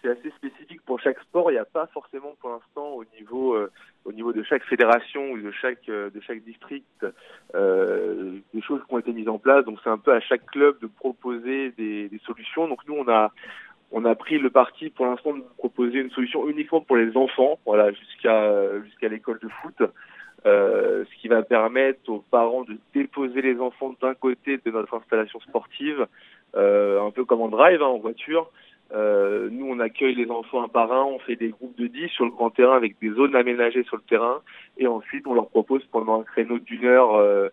c'est assez spécifique pour chaque sport. Il n'y a pas forcément pour l'instant au niveau euh, au niveau de chaque fédération ou de chaque euh, de chaque district euh, des choses qui ont été mises en place. Donc c'est un peu à chaque club de proposer des, solutions. Donc nous on a on a pris le parti pour l'instant de proposer une solution uniquement pour les enfants, voilà jusqu'à jusqu'à l'école de foot. Ce qui va permettre aux parents de déposer les enfants d'un côté de notre installation sportive, un peu comme en drive, hein, en voiture, euh, nous, on accueille les enfants un par un, on fait des groupes de 10 sur le grand terrain avec des zones aménagées sur le terrain, et ensuite on leur propose pendant un créneau d'une heure euh,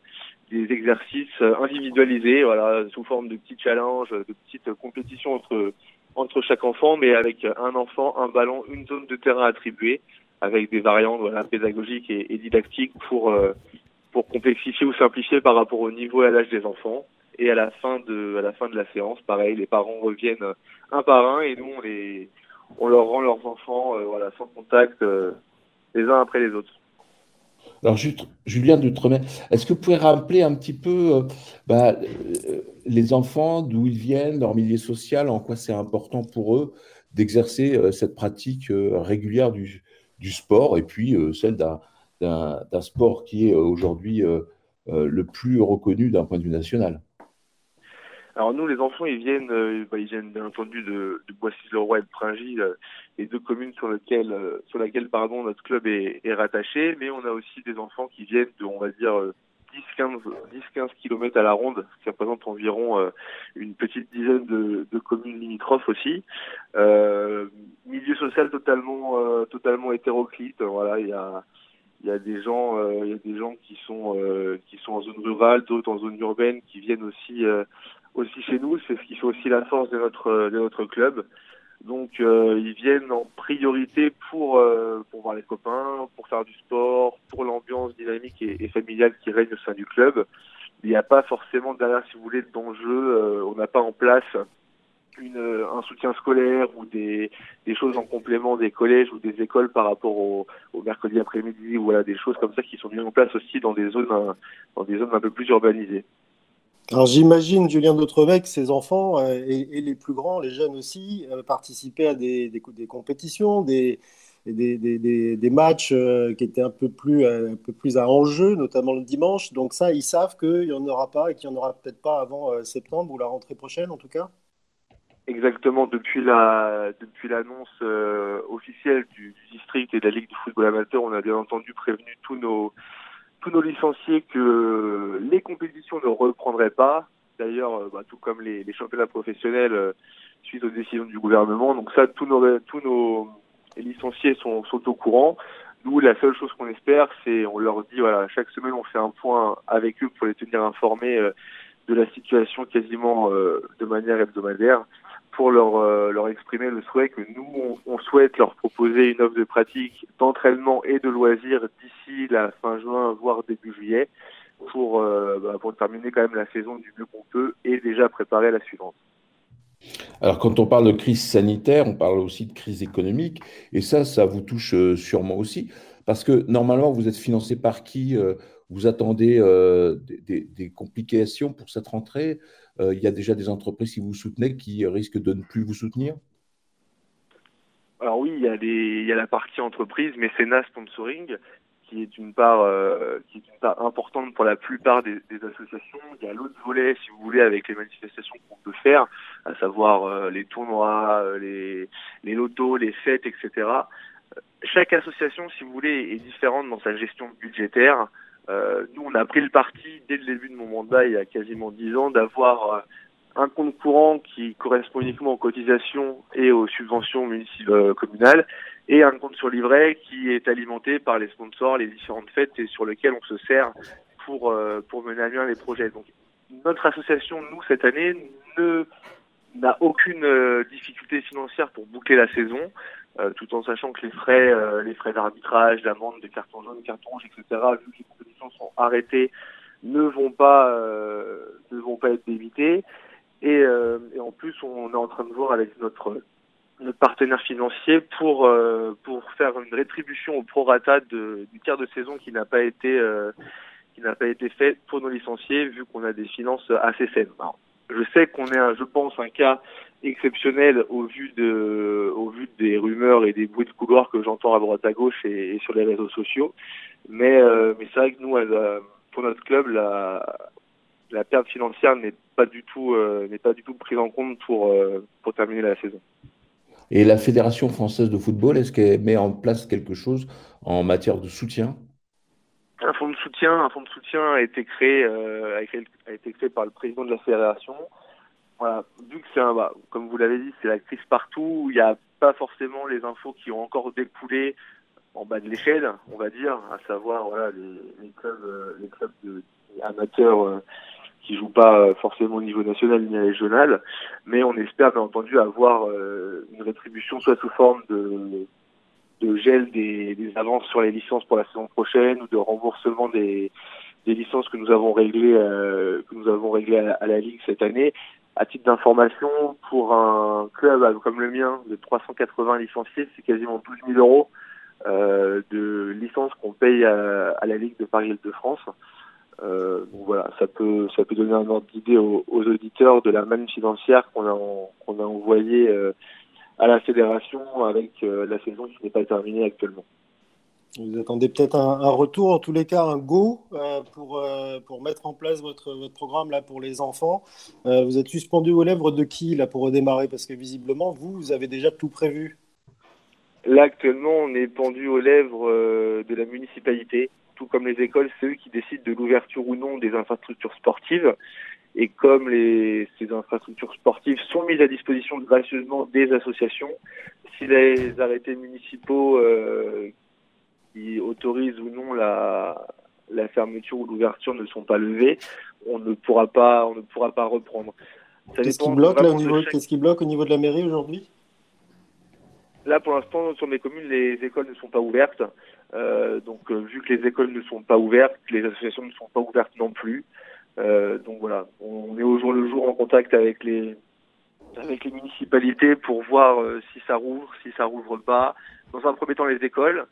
des exercices individualisés, voilà, sous forme de petits challenges, de petites compétitions entre entre chaque enfant, mais avec un enfant, un ballon, une zone de terrain attribuée, avec des variantes voilà, pédagogiques et, et didactiques pour euh, pour complexifier ou simplifier par rapport au niveau et à l'âge des enfants. Et à la fin de, à la fin de la séance, pareil, les parents reviennent un par un et nous, on, les, on leur rend leurs enfants euh, voilà, sans contact euh, les uns après les autres. Alors, Julien Dutremet, est-ce que vous pouvez rappeler un petit peu euh, bah, les enfants, d'où ils viennent, leur milieu social, en quoi c'est important pour eux d'exercer cette pratique régulière du, du, sport et puis celle d'un sport qui est aujourd'hui le plus reconnu d'un point de vue national? Alors nous, les enfants, ils viennent, euh, bah, ils viennent bien entendu de, de Boissy-le-Roi et de Pringy, euh, les deux communes sur lesquelles, euh, sur laquelle, pardon, notre club est, est, rattaché. Mais on a aussi des enfants qui viennent de, on va dire, 10-15 10-15 km à la ronde, ce qui représente environ une petite dizaine de, de communes limitrophes aussi. milieu social totalement, totalement hétéroclite. Voilà, il y a il y a des gens il y a des gens qui sont qui sont en zone rurale d'autres en zone urbaine qui viennent aussi aussi chez nous. C'est ce qui fait aussi la force de notre, de notre club. Donc euh, ils viennent en priorité pour, euh, pour voir les copains, pour faire du sport, pour l'ambiance dynamique et, familiale qui règne au sein du club. Il n'y a pas forcément derrière, si vous voulez, d'enjeu. Euh, on n'a pas en place une, un soutien scolaire ou des, des choses en complément des collèges ou des écoles par rapport au, au mercredi après-midi voilà des choses comme ça qui sont mises en place aussi dans des zones dans des zones un peu plus urbanisées. Alors j'imagine, Julien D'autrebec, ces enfants euh, et, les plus grands, les jeunes aussi, euh, participaient à des, compétitions, des, matchs euh, qui étaient un peu, plus, un peu plus à enjeu, notamment le dimanche. Donc ça, ils savent qu'il n'y en aura pas et qu'il n'y en aura peut-être pas avant septembre ou la rentrée prochaine en tout cas Exactement, depuis la depuis l'annonce officielle du, du, district et de la Ligue du football amateur, on a bien entendu prévenu tous nos tous nos licenciés que les compétitions ne reprendraient pas. D'ailleurs, euh, bah, tout comme les, les, championnats professionnels euh, suite aux décisions du gouvernement. Donc ça, tous nos, tous nos licenciés sont, sont au courant. nous, la seule chose qu'on espère, c'est on leur dit voilà, chaque semaine on fait un point avec eux pour les tenir informés de la situation quasiment de manière hebdomadaire pour leur, euh, leur exprimer le souhait que nous, on, souhaite leur proposer une offre de pratique d'entraînement et de loisirs d'ici la fin juin, voire début juillet, pour, euh, bah, pour terminer quand même la saison du mieux qu'on peut et déjà préparer la suivante. Alors, quand on parle de crise sanitaire, on parle aussi de crise économique, et ça, ça vous touche euh, sûrement aussi, parce que normalement, vous êtes financé par qui Vous attendez des, des, complications pour cette rentrée? Euh, il y a déjà des entreprises qui vous soutenaient qui risquent de ne plus vous soutenir? Alors oui, il y a, la partie entreprise, sponsoring, est une part euh, qui est une part importante pour la plupart des, associations. Il y a l'autre volet, si vous voulez, avec les manifestations qu'on peut faire, à savoir euh, les tournois, les lotos, les fêtes, etc. Chaque association, si vous voulez, est différente dans sa gestion budgétaire. Euh, nous, on a pris le parti, dès le début de mon mandat, il y a quasiment dix ans, d'avoir euh, un compte courant qui correspond uniquement aux cotisations et aux subventions municipales euh, communales, et un compte sur livret qui est alimenté par les sponsors, les différentes fêtes, et sur lequel on se sert pour, pour mener à bien les projets. Donc, notre association, nous, cette année, ne n'a aucune difficulté financière pour boucler la saison. Euh, tout en sachant que les frais, euh, les frais d'arbitrage, d'amende, de carton jaune, carton rouge, etc., vu que les compétitions sont arrêtées, ne vont pas, euh, ne vont pas être débités. Et, et, en plus, on est en train de voir avec notre notre partenaire financier pour pour faire une rétribution au prorata de, du tiers de saison qui n'a pas été qui n'a pas été fait pour nos licenciés vu qu'on a des finances assez saines. Je sais qu'on est, je pense, un cas exceptionnel au vu de au vu des rumeurs et des bruits de couloir que j'entends à droite à gauche et, sur les réseaux sociaux mais euh, c'est vrai que nous pour notre club la perte financière n'est pas du tout euh, n'est pas du tout prise en compte euh, pour terminer la saison. Et la Fédération française de football, est-ce qu'elle met en place quelque chose en matière de soutien Un fonds de soutien, un fonds de soutien a été créé, a été créé par le président de la fédération. Voilà, vu que c'est un, bah, comme vous l'avez dit, c'est la crise partout, il n'y a pas forcément les infos qui ont encore découlé en bas de l'échelle, on va dire, à savoir voilà les, clubs, euh, les clubs de, amateurs euh, qui jouent pas euh, forcément au niveau national ni régional, mais on espère bien entendu avoir une rétribution soit sous forme de, de gel des, des, avances sur les licences pour la saison prochaine ou de remboursement des, des licences que nous avons réglées que nous avons réglées à, à la ligue cette année à titre d'information, pour un club comme le mien de 380 licenciés, c'est quasiment 12 000 euros euh, de licences qu'on paye à, la Ligue de Paris-Île-de-France. Euh, donc voilà, ça peut ça peut donner un ordre d'idée aux, auditeurs de la manne financière qu'on a qu'on a envoyée euh, à la fédération avec euh, la saison qui n'est pas terminée actuellement. Vous attendez peut-être un, retour, en tous les cas un go euh, pour, euh, pour mettre en place votre, votre programme là pour les enfants. Euh, vous êtes suspendu aux lèvres de qui là pour redémarrer? Parce que visiblement, vous, vous avez déjà tout prévu. Là, actuellement, on est pendu aux lèvres de la municipalité. Tout comme les écoles, c'est eux qui décident de l'ouverture ou non des infrastructures sportives. Et comme les, ces infrastructures sportives sont mises à disposition gracieusement des associations, si les arrêtés municipaux qui autorisent ou non la, la fermeture ou l'ouverture ne sont pas levées, on ne pourra pas, on ne pourra pas reprendre. Qu'est-ce qui bloque là au niveau, qu'est-ce qui bloque au niveau de la mairie aujourd'hui? Là, pour l'instant, sur mes communes, les écoles ne sont pas ouvertes. Euh, donc, euh, vu que les écoles ne sont pas ouvertes, les associations ne sont pas ouvertes non plus. Euh, donc voilà, on est au jour le jour en contact avec les municipalités pour voir euh, si ça rouvre, si ça rouvre pas. Dans un premier temps, les écoles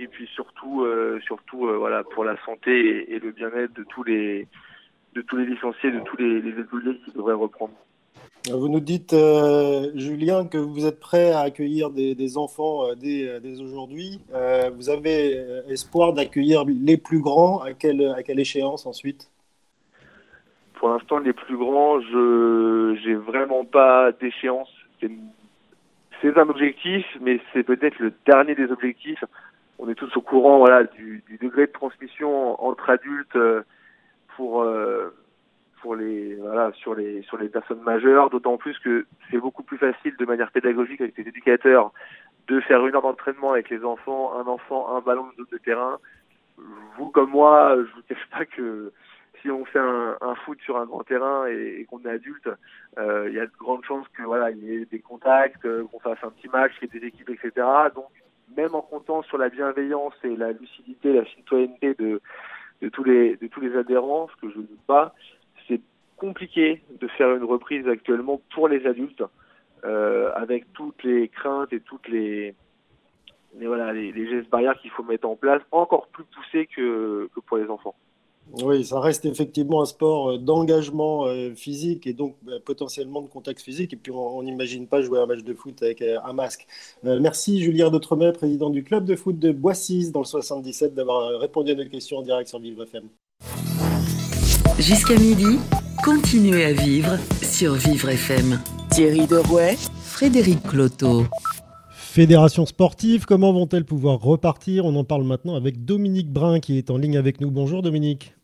et puis surtout, euh, surtout voilà, pour la santé et, le bien-être de tous les de tous les licenciés, de tous les, les qui devraient reprendre. Vous nous dites, Julien, que vous êtes prêt à accueillir des, enfants dès, dès aujourd'hui. vous avez espoir d'accueillir les plus grands à quelle, à quelle échéance ensuite? Pour l'instant, les plus grands, je n'ai vraiment pas d'échéance. C'est un objectif, mais c'est peut-être le dernier des objectifs on est tous au courant voilà du, degré de transmission entre adultes euh, pour euh, pour les voilà sur les sur les personnes majeures d'autant plus que c'est beaucoup plus facile de manière pédagogique avec les éducateurs de faire une heure d'entraînement avec les enfants, un enfant, un ballon de terrain. Vous comme moi, je vous cache pas que si on fait un, foot sur un grand terrain et, qu'on est adulte, euh, il y a de grandes chances que voilà, il y ait des contacts, euh, qu'on fasse un petit match, qu'il y ait des équipes, etc. Donc même en comptant sur la bienveillance et la lucidité, la citoyenneté de, tous les de tous les adhérents, ce que je ne doute pas, c'est compliqué de faire une reprise actuellement pour les adultes euh, avec toutes les craintes et toutes les, gestes barrières qu'il faut mettre en place, encore plus poussés que pour les enfants. Oui, ça reste effectivement un sport euh, d'engagement euh, physique et donc bah, potentiellement de contact physique. Et puis on n'imagine pas jouer un match de foot avec euh, un masque. merci Julien D'autremet, président du club de foot de Boissy dans le 77, d'avoir répondu à nos questions en direct sur Vivre FM. Jusqu'à midi, continuez à vivre sur Vivre FM. Thierry Derouet, Frédéric Cloteau. Fédération sportive, comment vont-elles pouvoir repartir? On en parle maintenant avec Dominique Brun qui est en ligne avec nous. Bonjour Dominique.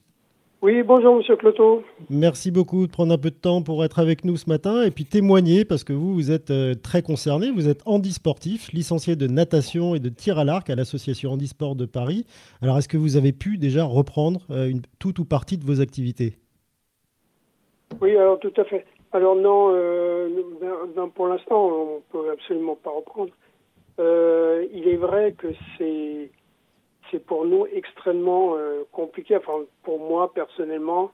Oui, bonjour Monsieur Cloto. Merci beaucoup de prendre un peu de temps pour être avec nous ce matin et puis témoigner parce que vous, vous êtes euh, très concerné. Vous êtes handisportif, licencié de natation et de tir à l'arc à l'association Handisport de Paris. Alors, est-ce que vous avez pu déjà reprendre euh, une, toute ou partie de vos activités? Oui, alors tout à fait. Alors non, euh, pour l'instant, on ne peut absolument pas reprendre. il est vrai que c'est c'est pour nous extrêmement euh, compliqué. Enfin, pour moi personnellement,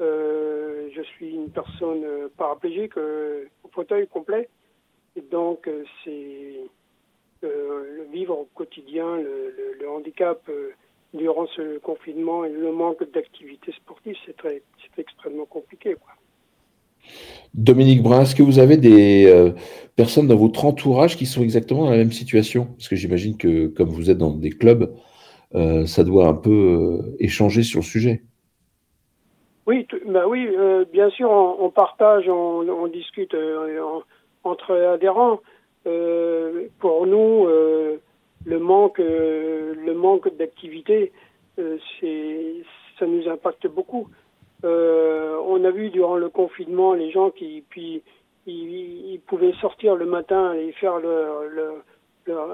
euh, je suis une personne euh, paraplégique au fauteuil complet, et donc c'est le vivre au quotidien, le, handicap durant ce confinement et le manque d'activité sportive, c'est extrêmement compliqué. Dominique Brun, est-ce que vous avez des personnes dans votre entourage qui sont exactement dans la même situation? Parce que j'imagine que comme vous êtes dans des clubs, euh, ça doit un peu euh, échanger sur le sujet. Oui, bah oui euh, bien sûr, on, partage, on, discute entre adhérents. pour nous, le manque, le manque d'activité, ça nous impacte beaucoup. on a vu durant le confinement les gens qui puis ils, pouvaient sortir le matin et faire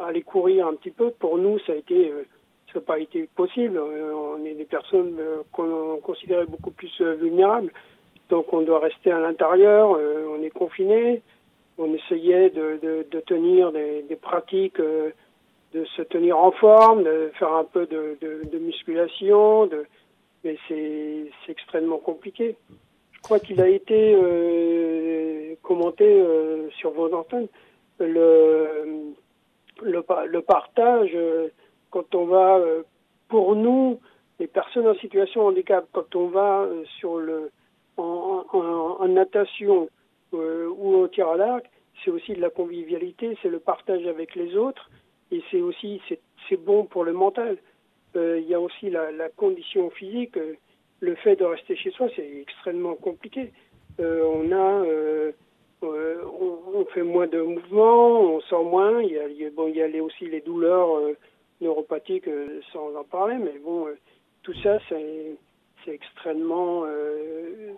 aller courir un petit peu. Pour nous, ça a été ça n'a pas été possible. Euh, on est des personnes euh, qu'on considérait beaucoup plus euh, vulnérables. Donc on doit rester à l'intérieur, on est confiné. On essayait de, de, tenir des, pratiques, de se tenir en forme, de faire un peu de, de musculation, mais c'est extrêmement compliqué. Je crois qu'il a été commenté sur vos antennes le, le partage quand on va, euh, pour nous, les personnes en situation de handicap, quand on va euh, sur le, en, natation euh, ou au tir à l'arc, c'est aussi de la convivialité, c'est le partage avec les autres, et c'est aussi c'est bon pour le mental. Il y a aussi la, condition physique. le fait de rester chez soi, c'est extrêmement compliqué. on a on, fait moins de mouvements, on sort moins. Il y a, bon, il y a aussi les douleurs euh, sans en parler, mais bon, euh, tout ça, c'est extrêmement euh,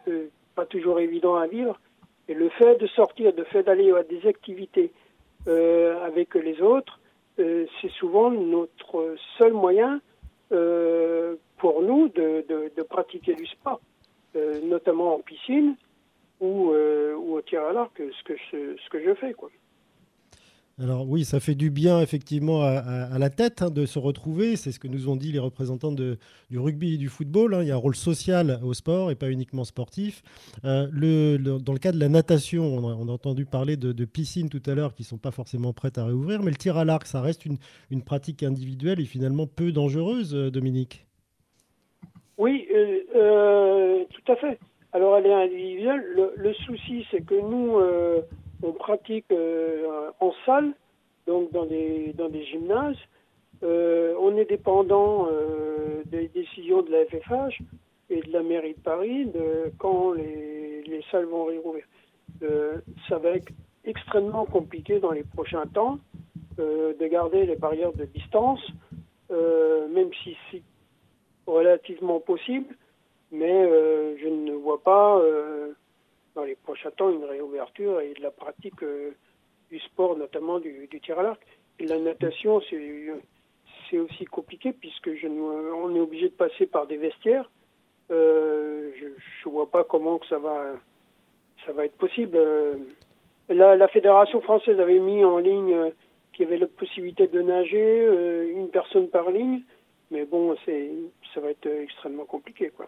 pas toujours évident à vivre. Et le fait de sortir, le fait d'aller à des activités avec les autres, c'est souvent notre seul moyen pour nous de, de, pratiquer du sport, notamment en piscine ou, ou au tir à l'arc, ce que je, ce que je fais. Quoi. Alors oui, ça fait du bien effectivement à, la tête hein, de se retrouver. C'est ce que nous ont dit les représentants du rugby et du football. Hein. Il y a un rôle social au sport et pas uniquement sportif. Euh, dans le cas de la natation, on a, entendu parler de, piscines tout à l'heure qui ne sont pas forcément prêtes à réouvrir. Mais le tir à l'arc, ça reste une, pratique individuelle et finalement peu dangereuse, euh, Dominique. Oui, euh, tout à fait. Alors elle est individuelle. Le, souci, c'est que nous on pratique euh, en salle, donc dans des, gymnases. Euh, on est dépendant euh, des décisions de la FFH et de la mairie de Paris de quand les, les salles vont réouvrir. ça va être extrêmement compliqué dans les prochains temps de garder les barrières de distance, même si c'est relativement possible, mais je ne vois pas dans les prochains temps une réouverture et de la pratique euh, du sport, notamment du, tir à l'arc. la natation, c'est aussi compliqué puisque je, on est obligé de passer par des vestiaires. Euh, je ne vois pas comment ça va, être possible. La, la, fédération française avait mis en ligne qu'il y avait la possibilité de nager, une personne par ligne, mais bon, ça va être extrêmement compliqué, quoi.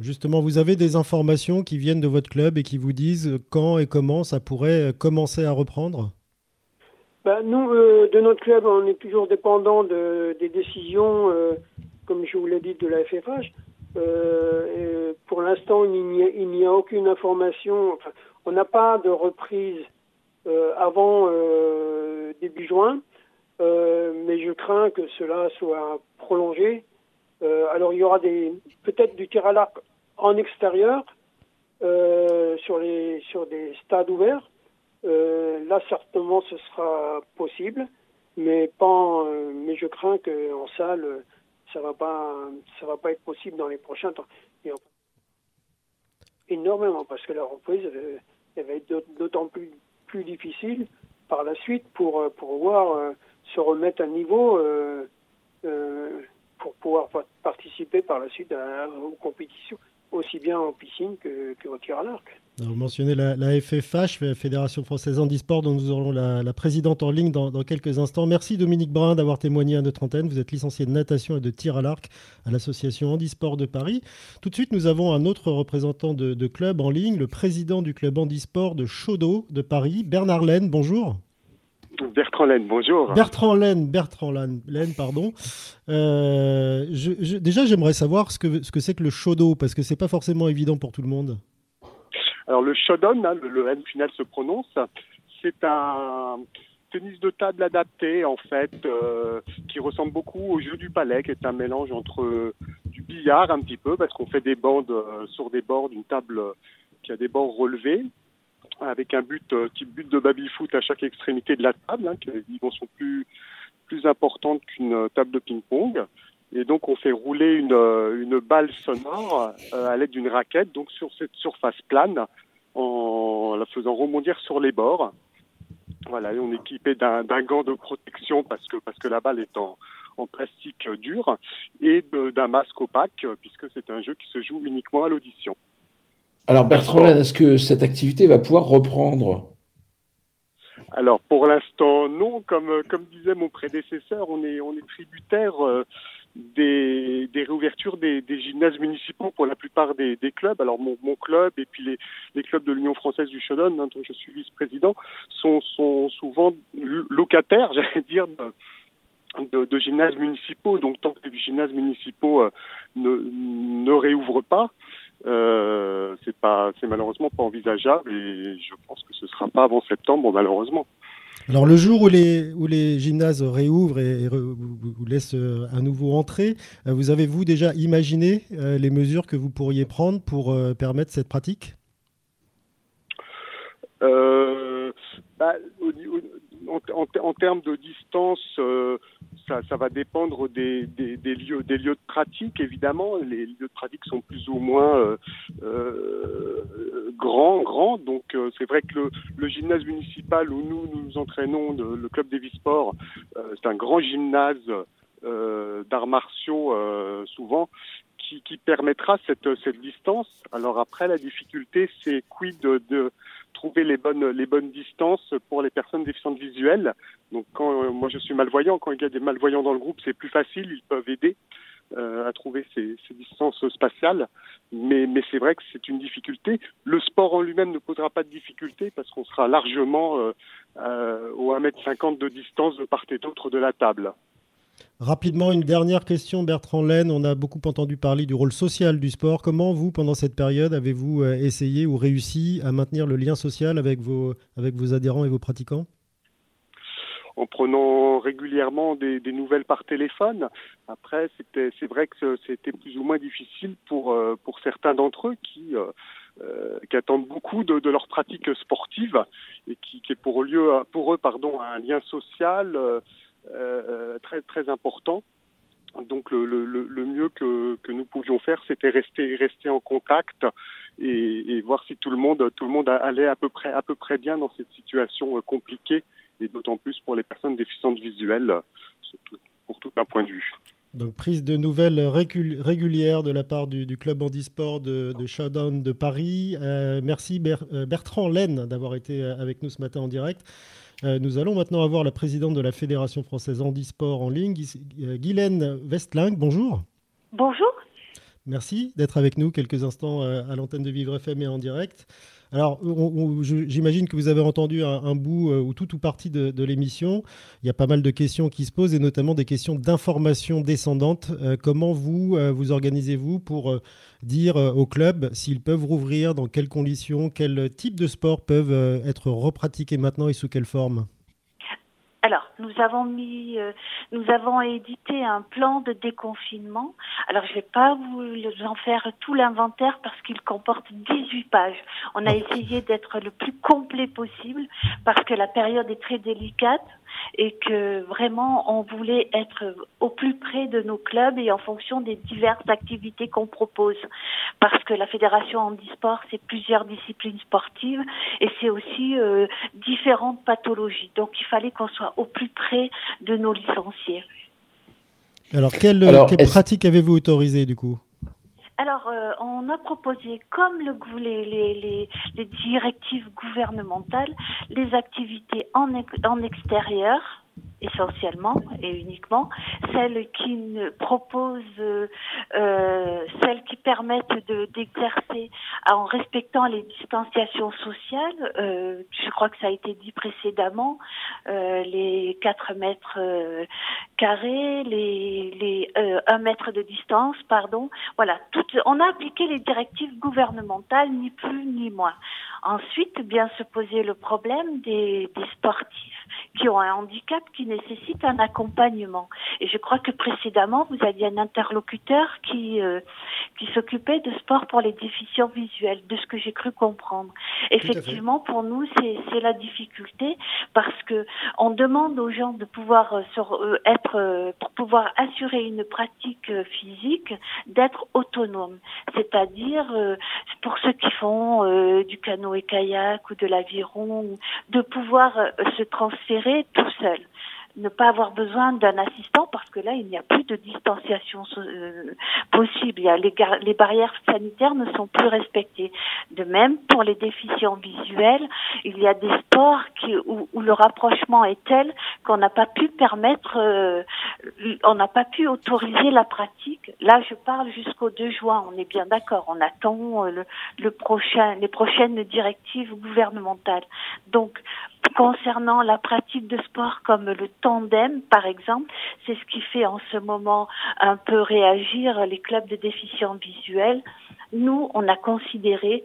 Justement, vous avez des informations qui viennent de votre club et qui vous disent quand et comment ça pourrait commencer à reprendre? Ben, Nous, euh, de notre club, on est toujours dépendant de, des décisions, euh, comme je vous l'ai dit, de la FFH. Euh, pour l'instant, il n'y a, a, aucune information. Enfin, on n'a pas de reprise avant début juin, mais je crains que cela soit prolongé. Alors, il y aura peut-être du tir à l'arc en extérieur euh, sur, des stades ouverts. Euh, là, certainement, ce sera possible, mais, euh, je crains qu'en salle, ça va, pas, ça va pas être possible dans les prochains temps. énormément, parce que la reprise va être d'autant plus, plus difficile par la suite pour, pour pouvoir se remettre à niveau pour pouvoir participer par la suite aux compétitions aussi bien en piscine que, que au tir à l'arc. Vous mentionnez la, la, FFH, la Fédération française handisport, dont nous aurons la, présidente en ligne dans, quelques instants. Merci Dominique Brun d'avoir témoigné à notre antenne. Vous êtes licencié de natation et de tir à l'arc à l'association Handisport de Paris. Tout de suite, nous avons un autre représentant de, de club en ligne, le président du club handisport de Chaudot de Paris, Bernard Laine. Bonjour. Bertrand Laine, bonjour. Bertrand Laine, Bertrand Laine, pardon. Euh, déjà, j'aimerais savoir ce que ce que c'est que le shodo, parce que c'est pas forcément évident pour tout le monde. Alors le shodon, hein, le, N final se prononce, c'est un tennis de table adapté en fait, euh, qui ressemble beaucoup au jeu du palais, qui est un mélange entre du billard un petit peu, parce qu'on fait des bandes euh, sur des bords d'une table qui a des bords relevés, avec un but euh, type but de baby-foot à chaque extrémité de la table, qui a des dimensions plus, plus importantes qu'une euh, table de ping-pong. Et donc on fait rouler une, euh, une balle sonore à l'aide d'une raquette, donc sur cette surface plane, en la faisant rebondir sur les bords. Voilà, on est équipé d'un gant de protection parce que parce que la balle est en, en plastique dur et d'un masque opaque puisque c'est un jeu qui se joue uniquement à l'audition. Alors Bertrand est-ce que cette activité va pouvoir reprendre? Alors pour l'instant non, comme comme disait mon prédécesseur, on est on est tributaire euh, des, des réouvertures des, des, gymnases municipaux pour la plupart des, des clubs. Alors mon, mon, club et puis les, les clubs de l'Union française du Shodon, hein, dont je suis vice-président, sont, sont souvent locataires, (laughs) j'allais dire, de, de, gymnases municipaux. Donc tant que les gymnases municipaux euh, ne, ne réouvrent pas, euh, c'est pas, c'est malheureusement pas envisageable et je pense que ce sera pas avant septembre, malheureusement. Alors le jour où les, où les gymnases réouvrent et, vous, laissent euh, à nouveau entrer, euh, vous avez-vous déjà imaginé les mesures que vous pourriez prendre pour permettre cette pratique? Bah, en, termes de distance, euh, ça, va dépendre des, lieux, des lieux de pratique, évidemment. Les lieux de pratique sont plus ou moins euh, euh grands, grands. Donc, c'est vrai que le, gymnase municipal où nous nous entraînons, le, club des Visports, c'est un grand gymnase d'arts martiaux, souvent, qui, permettra cette, distance. Alors après, la difficulté, c'est quid de trouver les bonnes, distances pour les personnes déficientes visuelles. Donc euh, moi je suis malvoyant, quand il y a des malvoyants dans le groupe, c'est plus facile, ils peuvent aider euh, à trouver ces, ces, distances spatiales. Mais, c'est vrai que c'est une difficulté. Le sport en lui-même ne posera pas de difficulté parce qu'on sera largement euh, euh au 1m50 de distance de part et d'autre de la table. Rapidement, une dernière question, Bertrand Laine. On a beaucoup entendu parler du rôle social du sport. Comment vous, pendant cette période, avez-vous euh, essayé ou réussi à maintenir le lien social avec vos, avec vos adhérents et vos pratiquants? En prenant régulièrement des, nouvelles par téléphone. Après, c'est vrai que c'était plus ou moins difficile pour, euh, pour certains d'entre eux qui, euh, qui attendent beaucoup de, de leur pratique sportive et qui, qui est pour, lieu, pour eux pardon, un lien social. Très très important. Donc le, mieux que, que, nous pouvions faire, c'était rester rester en contact et, voir si tout le monde tout le monde allait à peu près à peu près bien dans cette situation euh, compliquée et d'autant plus pour les personnes déficientes visuelles, pour tout un point de vue. Donc prise de nouvelles régulières de la part du, club handisport de, de Showdown de Paris. Euh, merci euh, Bertrand Laine d'avoir été euh, avec nous ce matin en direct. Nous allons maintenant avoir la présidente de la Fédération française handisport en ligne, Guylaine Westling. Bonjour. Bonjour. Merci d'être avec nous quelques instants à l'antenne de Vivre FM et en direct. Alors, j'imagine que vous avez entendu un, bout euh, ou tout ou partie de, l'émission. Il y a pas mal de questions qui se posent et notamment des questions d'information descendante. Euh, comment vous euh, vous organisez-vous pour dire aux clubs s'ils peuvent rouvrir, dans quelles conditions, quels types de sports peuvent être repratiqués maintenant et sous quelle forme? Alors, nous avons mis, euh, nous avons édité un plan de déconfinement. Alors, je ne vais pas vous en faire tout l'inventaire parce qu'il comporte 18 pages. On a essayé d'être le plus complet possible parce que la période est très délicate et que vraiment on voulait être au plus près de nos clubs et en fonction des diverses activités qu'on propose. Parce que la fédération handisport, c'est plusieurs disciplines sportives et c'est aussi euh, différentes pathologies. Donc il fallait qu'on soit au plus près de nos licenciés. Alors, quelle, pratique avez-vous autorisé du coup? Alors, euh, on a proposé, comme le, les, les, les, directives gouvernementales, les activités en, en extérieur, essentiellement et uniquement, celles qui proposent, euh, celles qui permettent d'exercer en respectant les distanciations sociales. Euh, je crois que ça a été dit précédemment, euh, les 4 mètres euh, carrés, les, les 1 mètre de distance, pardon. Voilà, tout, on a appliqué les directives gouvernementales, ni plus ni moins. Ensuite, bien se poser le problème des, des sportifs qui ont un handicap qui nécessite un accompagnement. Et je crois que précédemment, vous aviez un interlocuteur qui euh, qui s'occupait de sport pour les déficients visuels, de ce que j'ai cru comprendre. Effectivement, pour nous, c'est la difficulté parce que on demande aux gens de pouvoir euh, sur, euh, être pour pouvoir assurer une pratique physique, d'être autonome, c'est-à-dire pour ceux qui font du canoë kayak ou de l'aviron, de pouvoir se transférer tout seul ne pas avoir besoin d'un assistant parce que là, il n'y a plus de distanciation euh, possible. Il y a les, les, barrières sanitaires ne sont plus respectées. De même, pour les déficients visuels, il y a des sports qui, où, le rapprochement est tel qu'on n'a pas pu permettre, euh, on n'a pas pu autoriser la pratique. Là, je parle jusqu'au 2 juin. On est bien d'accord. On attend euh, le, le prochain, les prochaines directives gouvernementales. Donc, concernant la pratique de sport comme le tandem, par exemple, c'est ce qui fait en ce moment un peu réagir les clubs de déficients visuels. Nous, on a considéré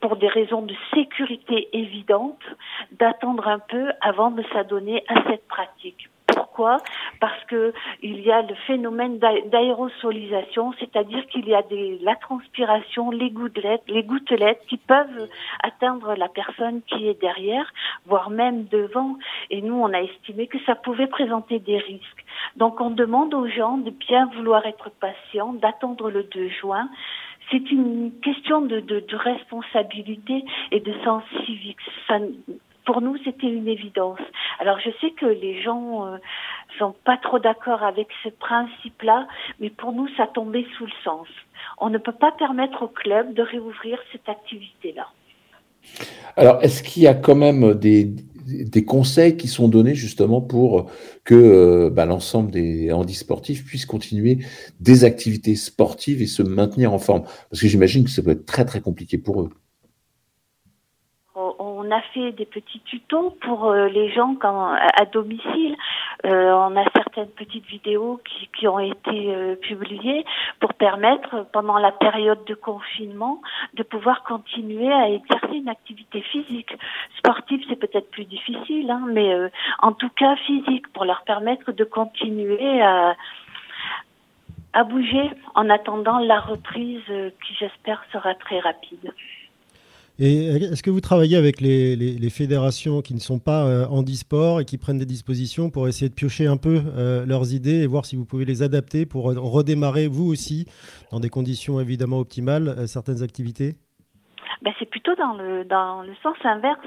pour des raisons de sécurité évidentes, d'attendre un peu avant de s'adonner à cette pratique. Pourquoi? Parce que il y a le phénomène d'aérosolisation, c'est-à-dire qu'il y a la transpiration, les gouttelettes, les gouttelettes qui peuvent atteindre la personne qui est derrière, voire même devant. Et nous, on a estimé que ça pouvait présenter des risques. Donc, on demande aux gens de bien vouloir être patients, d'attendre le 2 juin c'est une question de, de, responsabilité et de sens civique. Pour nous, c'était une évidence. Alors, je sais que les gens euh, sont pas trop d'accord avec ce principe-là, mais pour nous, ça tombait sous le sens. On ne peut pas permettre au club de réouvrir cette activité-là. Alors, est-ce qu'il y a quand même des, des, conseils qui sont donnés justement pour que euh, bah, l'ensemble des handisportifs puissent continuer des activités sportives et se maintenir en forme? Parce que j'imagine que ça peut être très très compliqué pour eux a fait des petits tutos pour euh, les gens à domicile. Euh, on a certaines petites vidéos qui, ont été euh, publiées pour permettre, pendant la période de confinement, de pouvoir continuer à exercer une activité physique. Sportive, c'est peut-être plus difficile, hein, mais en tout cas physique, pour leur permettre de continuer à bouger en attendant la reprise qui j'espère sera très rapide. Est-ce que vous travaillez avec les, fédérations qui ne sont pas euh, handisport et qui prennent des dispositions pour essayer de piocher un peu euh, leurs idées et voir si vous pouvez les adapter pour redémarrer vous aussi, dans des conditions évidemment optimales, euh, certaines activités? Ben, c'est plutôt dans le dans le sens inverse,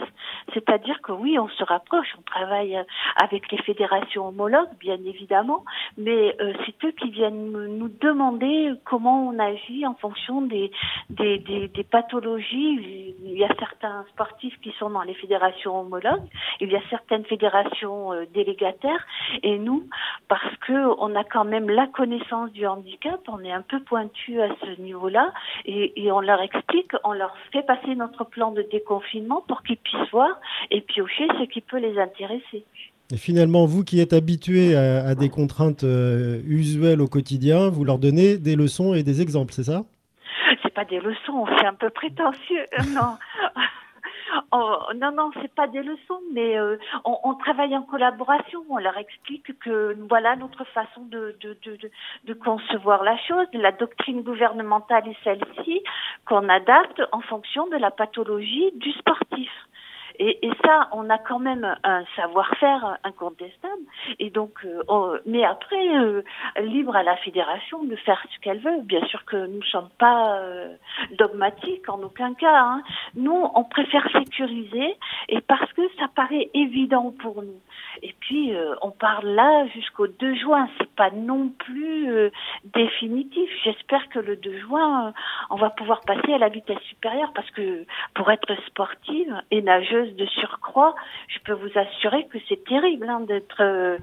c'est-à-dire que oui, on se rapproche, on travaille avec les fédérations homologues, bien évidemment, mais euh, c'est eux qui viennent nous demander comment on agit en fonction des des, des des, pathologies. Il y a certains sportifs qui sont dans les fédérations homologues, il y a certaines fédérations euh, délégataires, et nous, parce que on a quand même la connaissance du handicap, on est un peu pointu à ce niveau-là, et, et on leur explique, on leur fait passer notre plan de déconfinement pour qu'ils puissent voir et piocher ce qui peut les intéresser. Et finalement, vous qui êtes habitué à, des contraintes euh, usuelles au quotidien, vous leur donnez des leçons et des exemples, c'est ça? C'est pas des leçons, c'est un peu prétentieux. (laughs) Non. Oh, non, non, c'est pas des leçons, mais euh, on, travaille en collaboration. On leur explique que voilà notre façon de, de, concevoir la chose. La doctrine gouvernementale est celle-ci qu'on adapte en fonction de la pathologie du sportif. Et, et, ça, on a quand même un savoir-faire incontestable. Et donc, euh, mais après, euh, libre à la fédération de faire ce qu'elle veut. Bien sûr que nous ne sommes pas euh, dogmatiques en aucun cas. Hein. Nous, on préfère sécuriser et parce que ça paraît évident pour nous. Et puis, on parle là jusqu'au 2 juin. C'est pas non plus définitif. J'espère que le 2 juin, on va pouvoir passer à la vitesse supérieure parce que pour être sportive et nageuse de surcroît, je peux vous assurer que c'est terrible hein, d'être euh,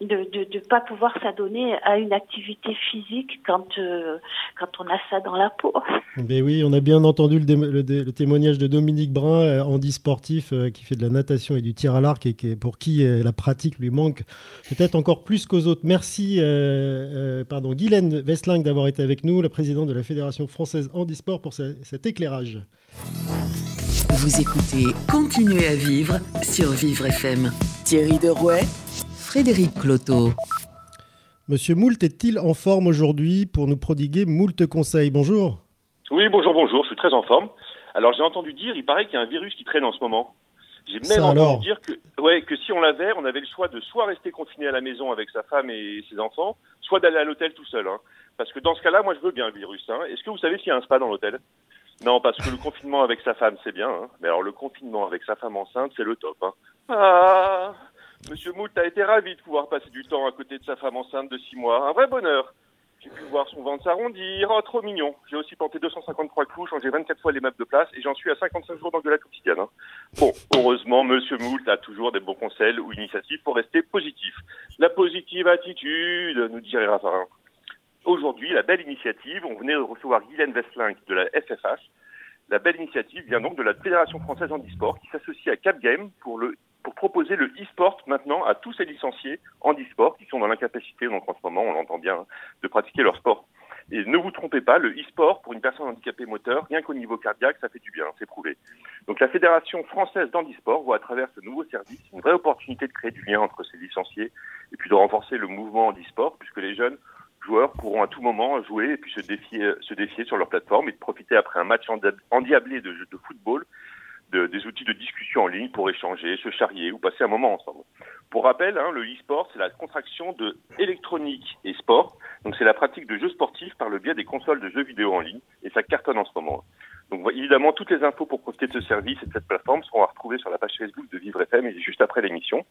de ne pas pouvoir s'adonner à une activité physique quand, euh, on a ça dans la peau. (laughs) Mais oui, on a bien entendu le, témoignage de Dominique Brun, euh, handi-sportif, qui fait de la natation et du tir à l'arc et qui, pour qui la pratique lui manque peut-être encore plus qu'aux autres. Merci, pardon, Guylaine Westling d'avoir été avec nous, la présidente de la Fédération française handisport, pour cet éclairage. Vous écoutez Continuez à vivre sur Vivre FM. Thierry Derouet, Frédéric Cloteau. Monsieur Moult est-il en forme aujourd'hui pour nous prodiguer moult conseils? Bonjour. Oui, bonjour, bonjour, je suis très en forme. Alors j'ai entendu dire, il paraît qu'il y a un virus qui traîne en ce moment. J'ai même entendu dire que, ouais, que si on l'avait, on avait le choix de soit rester confiné à la maison avec sa femme et ses enfants, soit d'aller à l'hôtel tout seul. Hein. Parce que dans ce cas-là, moi je veux bien le virus. Hein. Est-ce que vous savez s'il y a un spa dans l'hôtel? Non, parce que le confinement avec sa femme, c'est bien. Hein. Mais alors, le confinement avec sa femme enceinte, c'est le top. Hein. Ah Monsieur Moult a été ravi de pouvoir passer du temps à côté de sa femme enceinte de six mois. Un vrai bonheur. J'ai pu voir son ventre s'arrondir. Oh, trop mignon. J'ai aussi tenté 253 clous, changé 24 fois les meubles de place et j'en suis à 55 jours d'engueulade quotidienne. Hein. Bon, heureusement, Monsieur Moult a toujours des bons conseils ou initiatives pour rester positif. La positive attitude, nous dirait Raffarin. Aujourd'hui, la belle initiative, on venait de recevoir Guylaine Vesselin de la FFH. La belle initiative vient donc de la Fédération française handisport qui s'associe à Capgame pour pour proposer le e-sport maintenant à tous ces licenciés handisport qui sont dans l'incapacité, donc en ce moment, on l'entend bien, de pratiquer leur sport. Et ne vous trompez pas, le e-sport pour une personne handicapée moteur, rien qu'au niveau cardiaque, ça fait du bien, c'est prouvé. Donc la Fédération française d'handisport voit à travers ce nouveau service une vraie opportunité de créer du lien entre ces licenciés et puis de renforcer le mouvement handisport puisque les jeunes joueurs pourront à tout moment jouer et puis se défier, se défier sur leur plateforme et profiter après un match endiablé de, de football de, des outils de discussion en ligne pour échanger, se charrier ou passer un moment ensemble. Pour rappel, hein, le e-sport, c'est la contraction de électronique et sport. Donc c'est la pratique de jeux sportifs par le biais des consoles de jeux vidéo en ligne et ça cartonne en ce moment. Donc évidemment, toutes les infos pour profiter de ce service et de cette plateforme seront à retrouver sur la page Facebook de Vivre FM et juste après l'émission.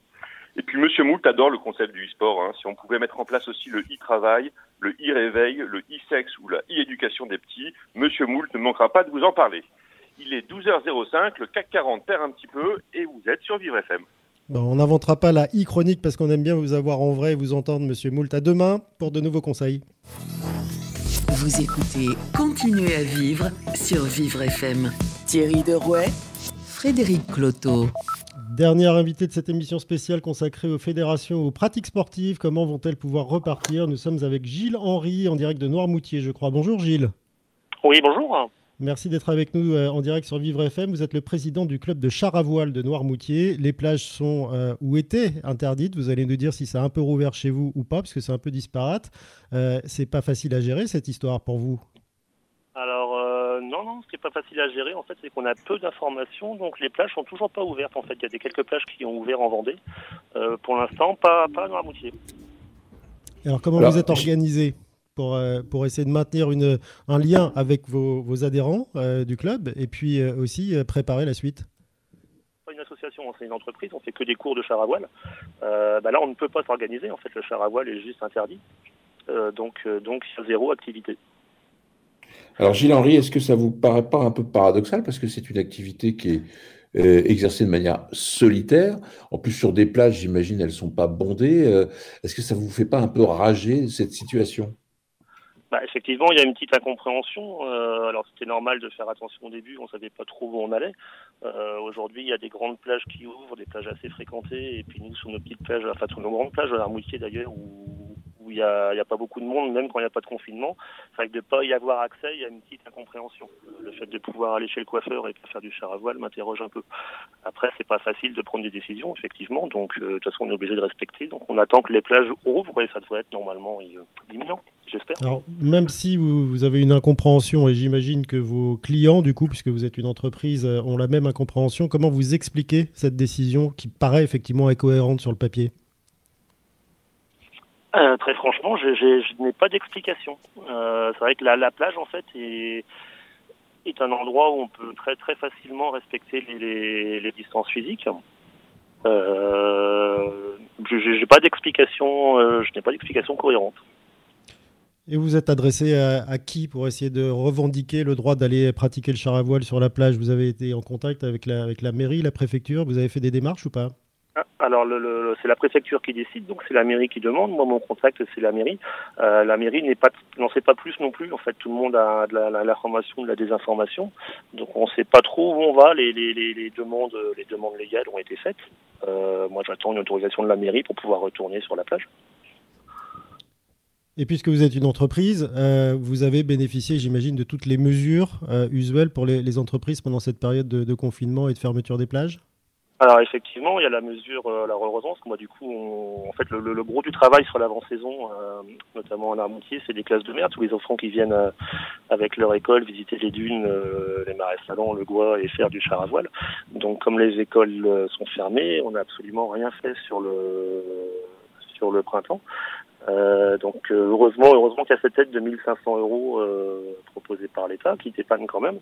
Et puis Monsieur Moult adore le concept du e-sport. Hein. Si on pouvait mettre en place aussi le e-travail, le e-réveil, le e-sexe ou la e-éducation des petits, Monsieur Moult ne manquera pas de vous en parler. Il est 12h05, le CAC 40 perd un petit peu et vous êtes sur Vivre FM. on n'inventera pas la e-chronique parce qu'on aime bien vous avoir en vrai et vous entendre, Monsieur Moult. À demain pour de nouveaux conseils. Vous écoutez Continuez à vivre sur Vivre FM. Thierry Derouet, Frédéric Cloteau. Dernière invitée de cette émission spéciale consacrée aux fédérations, aux pratiques sportives. Comment vont-elles pouvoir repartir? Nous sommes avec Gilles Henry en direct de Noirmoutier, je crois. Bonjour Gilles. Oui, bonjour. Merci d'être avec nous euh, en direct sur Vivre FM. Vous êtes le président du club de char à voile de Noirmoutier. Les plages sont euh, ou étaient interdites. Vous allez nous dire si ça a un peu rouvert chez vous ou pas, parce que c'est un peu disparate. Euh, c'est pas facile à gérer cette histoire pour vous? Alors non, non, ce n'est pas facile à gérer. En fait, c'est qu'on a peu d'informations, donc les plages sont toujours pas ouvertes. En fait, il y a des quelques plages qui ont ouvert en Vendée. Euh, pour l'instant, pas, pas à Noirmoutier. Alors, comment vous êtes organisé? Pour, pour essayer de maintenir une, un lien avec vos, vos adhérents du club et puis aussi préparer la suite une association, c'est une entreprise, on fait que des cours de char à voile. bah là, on ne peut pas s'organiser. En fait, le char à voile est juste interdit. donc, donc, y a zéro activité. Alors, Gilles-Henri, est-ce que ça vous paraît pas un peu paradoxal? Parce que c'est une activité qui est euh, exercée de manière solitaire En plus, sur des plages, j'imagine, elles ne sont pas bondées. Euh, est-ce que ça vous fait pas un peu rager cette situation? Bah, effectivement, il y a une petite incompréhension. Euh, alors c'était normal de faire attention au début, on savait pas trop où on allait. Aujourd'hui, il y a des grandes plages qui ouvrent, des plages assez fréquentées, et puis nous sur nos petites plages, enfin sur nos grandes plages, à l'Armoutier d'ailleurs, où il n'y a, pas beaucoup de monde, même quand il n'y a pas de confinement. Fait que de ne pas y avoir accès, il y a une petite incompréhension. Le fait de pouvoir aller chez le coiffeur et faire du char à voile m'interroge un peu. Après, c'est pas facile de prendre des décisions, effectivement. Donc, euh, de toute façon, on est obligé de respecter. Donc, on attend que les plages ouvrent et ça devrait être normalement euh, imminent, j'espère. Même si vous, vous, avez une incompréhension, et j'imagine que vos clients, du coup, puisque vous êtes une entreprise, euh, ont la même incompréhension, comment vous expliquez cette décision qui paraît effectivement incohérente sur le papier? Euh, très franchement, je, n'ai pas d'explication. Euh, c'est vrai que la, la, plage, en fait, est, un endroit où on peut très très facilement respecter les, distances physiques. Euh, je n'ai pas d'explication. Euh, je n'ai pas d'explication cohérente. Et vous êtes adressé à, qui pour essayer de revendiquer le droit d'aller pratiquer le char à voile sur la plage? Vous avez été en contact avec la, mairie, la préfecture? Vous avez fait des démarches ou pas? Alors, le, c'est la préfecture qui décide, donc c'est la mairie qui demande. Moi, mon contact, c'est la mairie. Euh, la mairie n'est pas, n'en sait pas plus non plus. En fait, tout le monde a de l'information, de la désinformation. Donc, on ne sait pas trop où on va. Les, les, demandes, les demandes légales ont été faites. Euh, moi, j'attends une autorisation de la mairie pour pouvoir retourner sur la plage. Et puisque vous êtes une entreprise, euh, vous avez bénéficié, j'imagine, de toutes les mesures usuelles pour les, entreprises pendant cette période de, de confinement et de fermeture des plages? Alors effectivement, il y a la mesure, euh, la que moi du coup, en fait, le, gros du travail sur l'avant-saison, euh, notamment en Armontier, c'est des classes de mer, tous les enfants qui viennent euh, avec leur école visiter les dunes, les marais salons, le Gois et faire du char à voile. Donc comme les écoles sont fermées, on n'a absolument rien fait sur le sur le printemps. donc heureusement, heureusement qu'il y a cette aide de 1500 euros proposée par l'État, qui dépanne quand même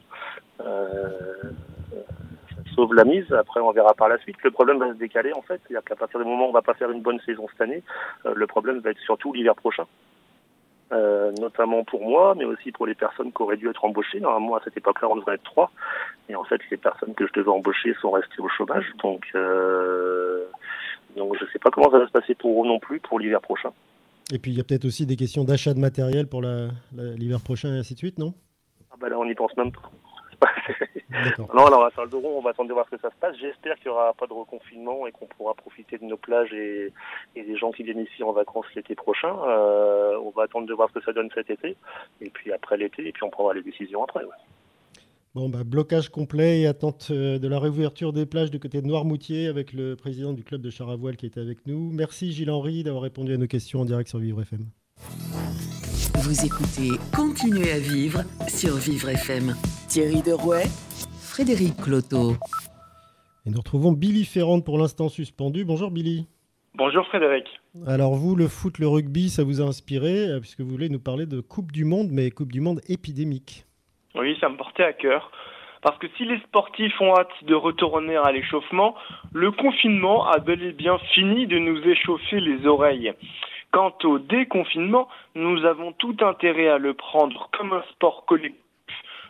sauve la mise. Après, on verra par la suite. Le problème va se décaler, en fait. C'est-à-dire qu'à partir du moment où on va pas faire une bonne saison cette année, euh, le problème va être surtout l'hiver prochain. Euh, notamment pour moi, mais aussi pour les personnes qui auraient dû être embauchées. Normalement, à cette époque-là, on devrait être trois. Et en fait, les personnes que je devais embaucher sont restées au chômage. Donc, euh, donc je ne sais pas comment ça va se passer pour eux non plus pour l'hiver prochain. Et puis, il y a peut-être aussi des questions d'achat de matériel pour l'hiver prochain et ainsi de suite, non? Ah bah Là, on n'y pense même pas. Non, alors à Salle on va attendre de voir ce que ça se passe. J'espère qu'il n'y aura pas de reconfinement et qu'on pourra profiter de nos plages et, des gens qui viennent ici en vacances l'été prochain. Euh, on va attendre de voir ce que ça donne cet été. Et puis après l'été, et puis on prendra les décisions après. Bon, bah, blocage complet et attente euh, de la réouverture des plages du côté de Noirmoutier avec le président du club de char qui était avec nous. Merci Gilles-Henri d'avoir répondu à nos questions en direct sur Vivre FM. Vous écoutez Continuez à vivre sur Vivre FM. Thierry Derouet, Frédéric Cloteau. Et nous retrouvons Billy Ferrand pour l'instant suspendu. Bonjour Billy. Bonjour Frédéric. Alors vous, le foot, le rugby, ça vous a inspiré euh, puisque vous voulez nous parler de Coupe du Monde, mais Coupe du Monde épidémique. Oui, ça me portait à cœur. Parce que si les sportifs ont hâte de retourner à l'échauffement, le confinement a bel et bien fini de nous échauffer les oreilles. Quant au déconfinement, nous avons tout intérêt à le prendre comme un sport collectif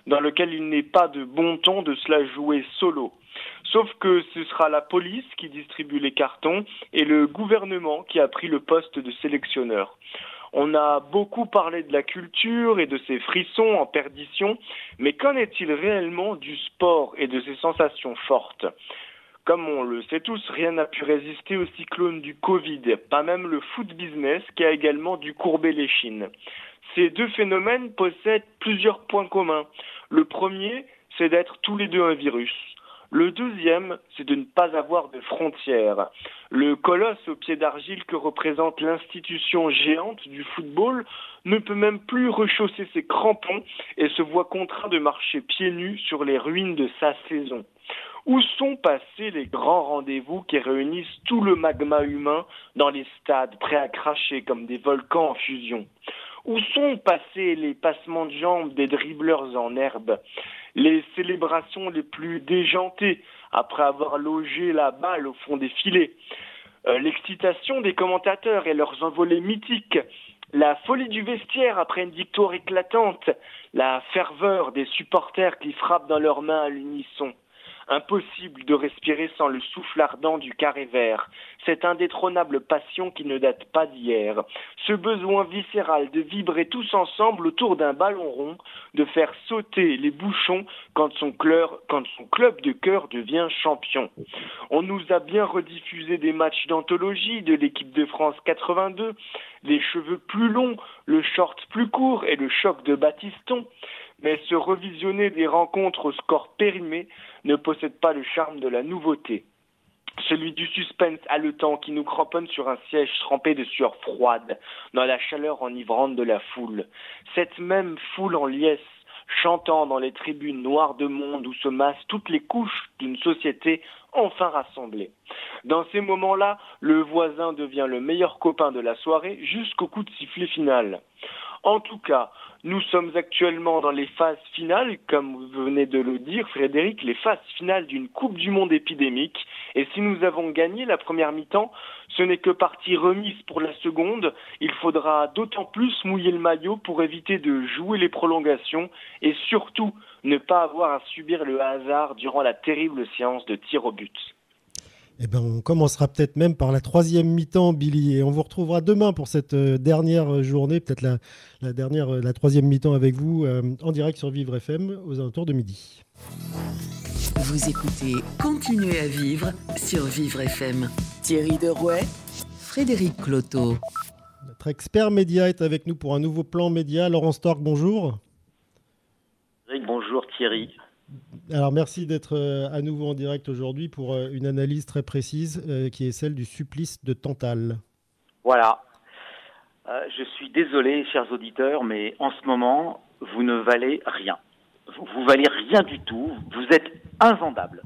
dans lequel il n'est pas de bon ton de se la jouer solo. Sauf que ce sera la police qui distribue les cartons et le gouvernement qui a pris le poste de sélectionneur. On a beaucoup parlé de la culture et de ses frissons en perdition, mais qu'en est-il réellement du sport et de ses sensations fortes? Comme on le sait tous, rien n'a pu résister au cyclone du Covid, pas même le foot business qui a également dû courber les chines. Ces deux phénomènes possèdent plusieurs points communs. Le premier, c'est d'être tous les deux un virus. Le deuxième, c'est de ne pas avoir de frontières. Le colosse au pied d'argile que représente l'institution géante du football ne peut même plus rechausser ses crampons et se voit contraint de marcher pieds nus sur les ruines de sa saison. Où sont passés les grands rendez-vous qui réunissent tout le magma humain dans les stades prêts à cracher comme des volcans en fusion? Où sont passés les passements de jambes des dribbleurs en herbe? Les célébrations les plus déjantées après avoir logé la balle au fond des filets? Euh, L'excitation des commentateurs et leurs envolées mythiques? La folie du vestiaire après une victoire éclatante, la ferveur des supporters qui frappent dans leurs mains à l'unisson? Impossible de respirer sans le souffle ardent du carré vert, cette indétrônable passion qui ne date pas d'hier, ce besoin viscéral de vibrer tous ensemble autour d'un ballon rond, de faire sauter les bouchons quand son, club de cœur devient champion. On nous a bien rediffusé des matchs d'anthologie de l'équipe de France 82, les cheveux plus longs, le short plus court et le choc de Batiston mais se revisionner des rencontres au score périmé ne possède pas le charme de la nouveauté. Celui du suspense haletant qui nous cramponne sur un siège trempé de sueur froide, dans la chaleur enivrante de la foule. Cette même foule en liesse, chantant dans les tribunes noires de monde où se massent toutes les couches d'une société enfin rassemblée. Dans ces moments-là, le voisin devient le meilleur copain de la soirée jusqu'au coup de sifflet final. En tout cas, nous sommes actuellement dans les phases finales, comme vous venez de le dire, Frédéric, les phases finales d'une Coupe du Monde épidémique. Et si nous avons gagné la première mi-temps, ce n'est que partie remise pour la seconde. Il faudra d'autant plus mouiller le maillot pour éviter de jouer les prolongations et surtout ne pas avoir à subir le hasard durant la terrible séance de tir au but. Eh ben, on commencera peut-être même par la troisième mi-temps, Billy, et on vous retrouvera demain pour cette euh, dernière journée, peut-être la, dernière, euh, la troisième mi-temps avec vous euh, en direct sur Vivre FM aux alentours de midi. Vous écoutez Continuez à vivre sur Vivre FM. Thierry Derouet, Frédéric Cloteau. Notre expert média est avec nous pour un nouveau plan média. Laurent Stork, bonjour. Bonjour Thierry. Alors merci d'être euh, à nouveau en direct aujourd'hui pour euh, une analyse très précise euh, qui est celle du supplice de Tantale. Voilà. je suis désolé, chers auditeurs, mais en ce moment, vous ne valez rien. Vous, vous valez rien du tout. Vous êtes invendable.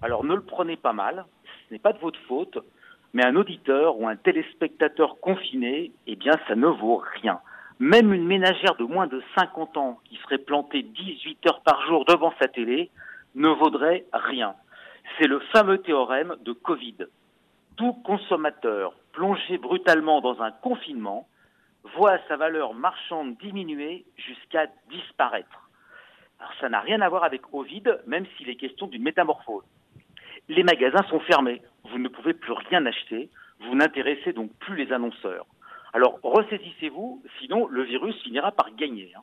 Alors ne le prenez pas mal. Ce n'est pas de votre faute. Mais un auditeur ou un téléspectateur confiné, eh bien, ça ne vaut rien. Même une ménagère de moins de 50 ans qui serait plantée 18 heures par jour devant sa télé ne vaudrait rien. C'est le fameux théorème de Covid. Tout consommateur plongé brutalement dans un confinement voit sa valeur marchande diminuer jusqu'à disparaître. Alors ça n'a rien à voir avec Ovid, même s'il est question d'une métamorphose. Les magasins sont fermés, vous ne pouvez plus rien acheter, vous n'intéressez donc plus les annonceurs. Alors ressaisissez-vous, sinon le virus finira par gagner. Hein.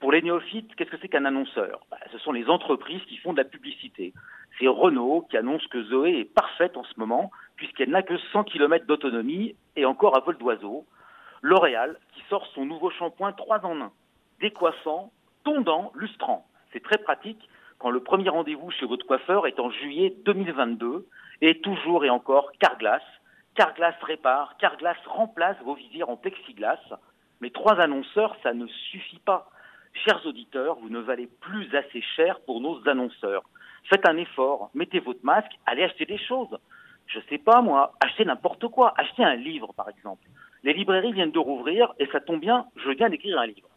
Pour les néophytes, qu'est-ce que c'est qu'un annonceur? Bah, Ce sont les entreprises qui font de la publicité. C'est Renault qui annonce que Zoé est parfaite en ce moment, puisqu'elle n'a que 100 km d'autonomie et encore à vol d'oiseau. L'Oréal qui sort son nouveau shampoing 3 en 1, décoiffant, tondant, lustrant. C'est très pratique quand le premier rendez-vous chez votre coiffeur est en juillet 2022 et toujours et encore Carglass Carglass répare, Carglass remplace vos visières en plexiglas. Mais trois annonceurs, ça ne suffit pas. Chers auditeurs, vous ne valez plus assez cher pour nos annonceurs. Faites un effort, mettez votre masque, allez acheter des choses. Je sais pas moi, achetez n'importe quoi, achetez un livre par exemple. Les librairies viennent de rouvrir et ça tombe bien, je viens d'écrire un livre.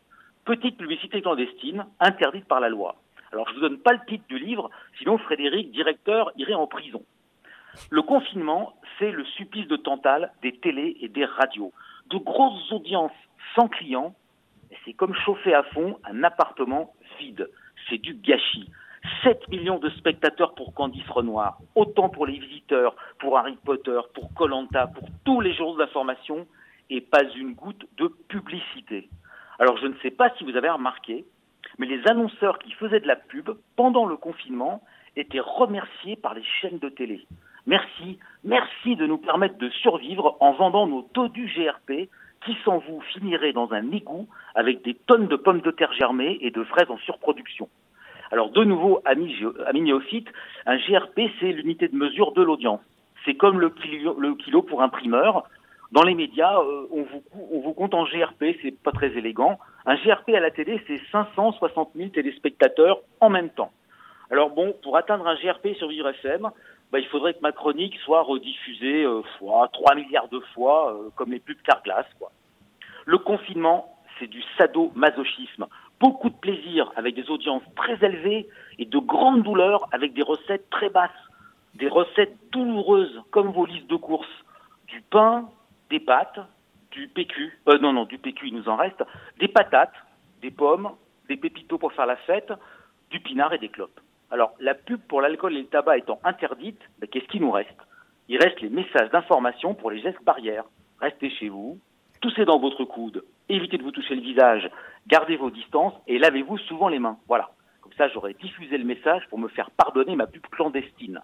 Petite publicité clandestine, interdite par la loi. Alors je ne vous donne pas le titre du livre, sinon Frédéric, directeur, irait en prison. Le confinement, c'est le supplice de Tantale des télés et des radios. De grosses audiences sans clients, c'est comme chauffer à fond un appartement vide. C'est du gâchis. 7 millions de spectateurs pour Candice Renoir, autant pour les visiteurs, pour Harry Potter, pour Colanta, pour tous les journaux d'information, et pas une goutte de publicité. Alors je ne sais pas si vous avez remarqué, mais les annonceurs qui faisaient de la pub pendant le confinement étaient remerciés par les chaînes de télé. Merci, merci de nous permettre de survivre en vendant nos du GRP qui sans vous finirait dans un égout avec des tonnes de pommes de terre germées et de fraises en surproduction. Alors de nouveau, amis, amis un GRP c'est l'unité de mesure de l'audience. C'est comme le kilo, pour un primeur. Dans les médias, euh, on, vous, on vous compte en GRP, c'est pas très élégant. Un GRP à la télé, c'est 560 000 téléspectateurs en même temps. Alors bon, pour atteindre un GRP sur Vivre FM, bah, il faudrait que ma chronique soit rediffusée euh, fois 3 milliards de fois, euh, comme les pubs Carglass. Quoi. Le confinement, c'est du sadomasochisme. Beaucoup de plaisir avec des audiences très élevées et de grandes douleurs avec des recettes très basses. Des recettes douloureuses comme vos listes de courses. Du pain, des pâtes, du PQ, euh, non, non, du PQ, il nous en reste, des patates, des pommes, des pépitos pour faire la fête, du pinard et des clopes. Alors, la pub pour l'alcool et le tabac étant interdite, ben, qu'est-ce qui nous reste? Il reste les messages d'information pour les gestes barrières. Restez chez vous, toussez dans votre coude, évitez de vous toucher le visage, gardez vos distances et lavez-vous souvent les mains. Voilà. Comme ça, j'aurais diffusé le message pour me faire pardonner ma pub clandestine.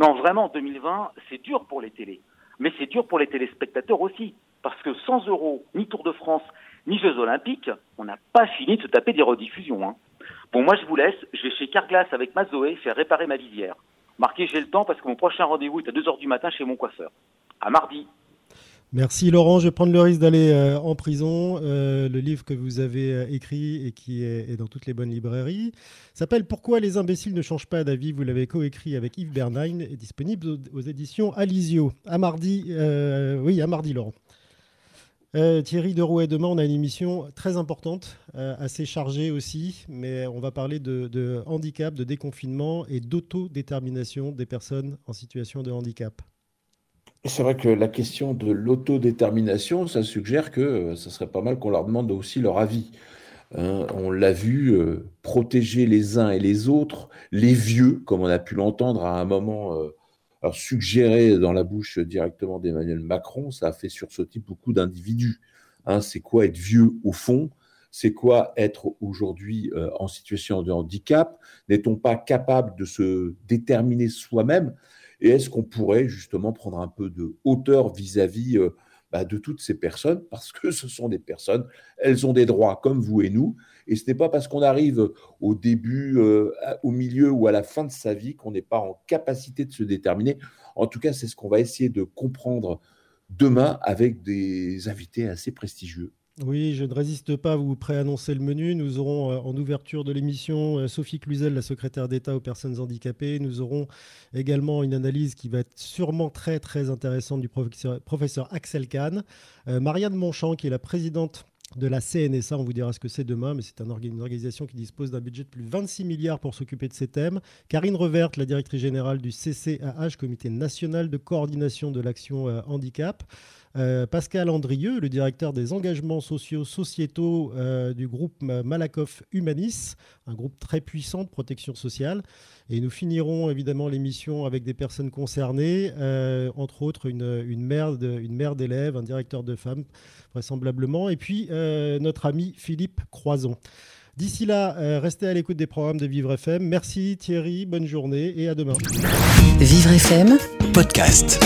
Non, vraiment, en 2020, c'est dur pour les télés. Mais c'est dur pour les téléspectateurs aussi. Parce que sans euros, ni Tour de France, ni Jeux Olympiques, on n'a pas fini de se taper des rediffusions. Hein. Bon, moi je vous laisse, je vais chez Carglass avec ma Zoé faire réparer ma visière. Marquez, j'ai le temps parce que mon prochain rendez-vous est à 2h du matin chez mon coiffeur. À mardi. Merci Laurent, je vais prendre le risque d'aller euh, en prison. Euh, le livre que vous avez euh, écrit et qui est, dans toutes les bonnes librairies s'appelle Pourquoi les imbéciles ne changent pas d'avis? Vous l'avez coécrit avec Yves Bernheim et disponible aux, aux éditions Alizio. À mardi, oui, à mardi Laurent. Euh, Thierry Derouet, demain on a une émission très importante, euh, assez chargée aussi, mais on va parler de, handicap, de déconfinement et d'autodétermination des personnes en situation de handicap. C'est vrai que la question de l'autodétermination, ça suggère que ça euh, serait pas mal qu'on leur demande aussi leur avis. Hein. on l'a vu, protéger les uns et les autres, les vieux, comme on a pu l'entendre à un moment alors, suggérer dans la bouche directement d'Emmanuel Macron, ça a fait sursauter beaucoup d'individus. Hein, c'est quoi être vieux au fond? C'est quoi être aujourd'hui euh, en situation de handicap? N'est-on pas capable de se déterminer soi-même? Et est-ce qu'on pourrait justement prendre un peu de hauteur vis-à-vis euh, bah, de toutes ces personnes? Parce que ce sont des personnes, elles ont des droits comme vous et nous, et ce n'est pas parce qu'on arrive au début, euh, au milieu ou à la fin de sa vie qu'on n'est pas en capacité de se déterminer. En tout cas, c'est ce qu'on va essayer de comprendre demain avec des invités assez prestigieux. Oui, je ne résiste pas à vous préannoncer le menu. Nous aurons euh, en ouverture de l'émission euh, Sophie Cluzel, la secrétaire d'État aux personnes handicapées. Nous aurons également une analyse qui va être sûrement très très intéressante du professeur, Axel Kahn. Marianne Monchamp, qui est la présidente de la CNSA. On vous dira ce que c'est demain, mais c'est une organisation qui dispose d'un budget de plus de 26 milliards pour s'occuper de ces thèmes. Karine Revert, la directrice générale du CCAH, Comité national de coordination de l'action euh, handicap. Euh, Pascal Andrieux, le directeur des engagements sociaux sociétaux euh, du groupe Malakoff Humanis, un groupe très puissant de protection sociale. Et nous finirons évidemment l'émission avec des personnes concernées, euh, entre autres une, une mère d'élèves, un directeur de femmes vraisemblablement, et puis notre ami Philippe Croison. D'ici là, restez à l'écoute des programmes de Vivre FM. Merci Thierry, bonne journée et à demain. Vivre FM, podcast.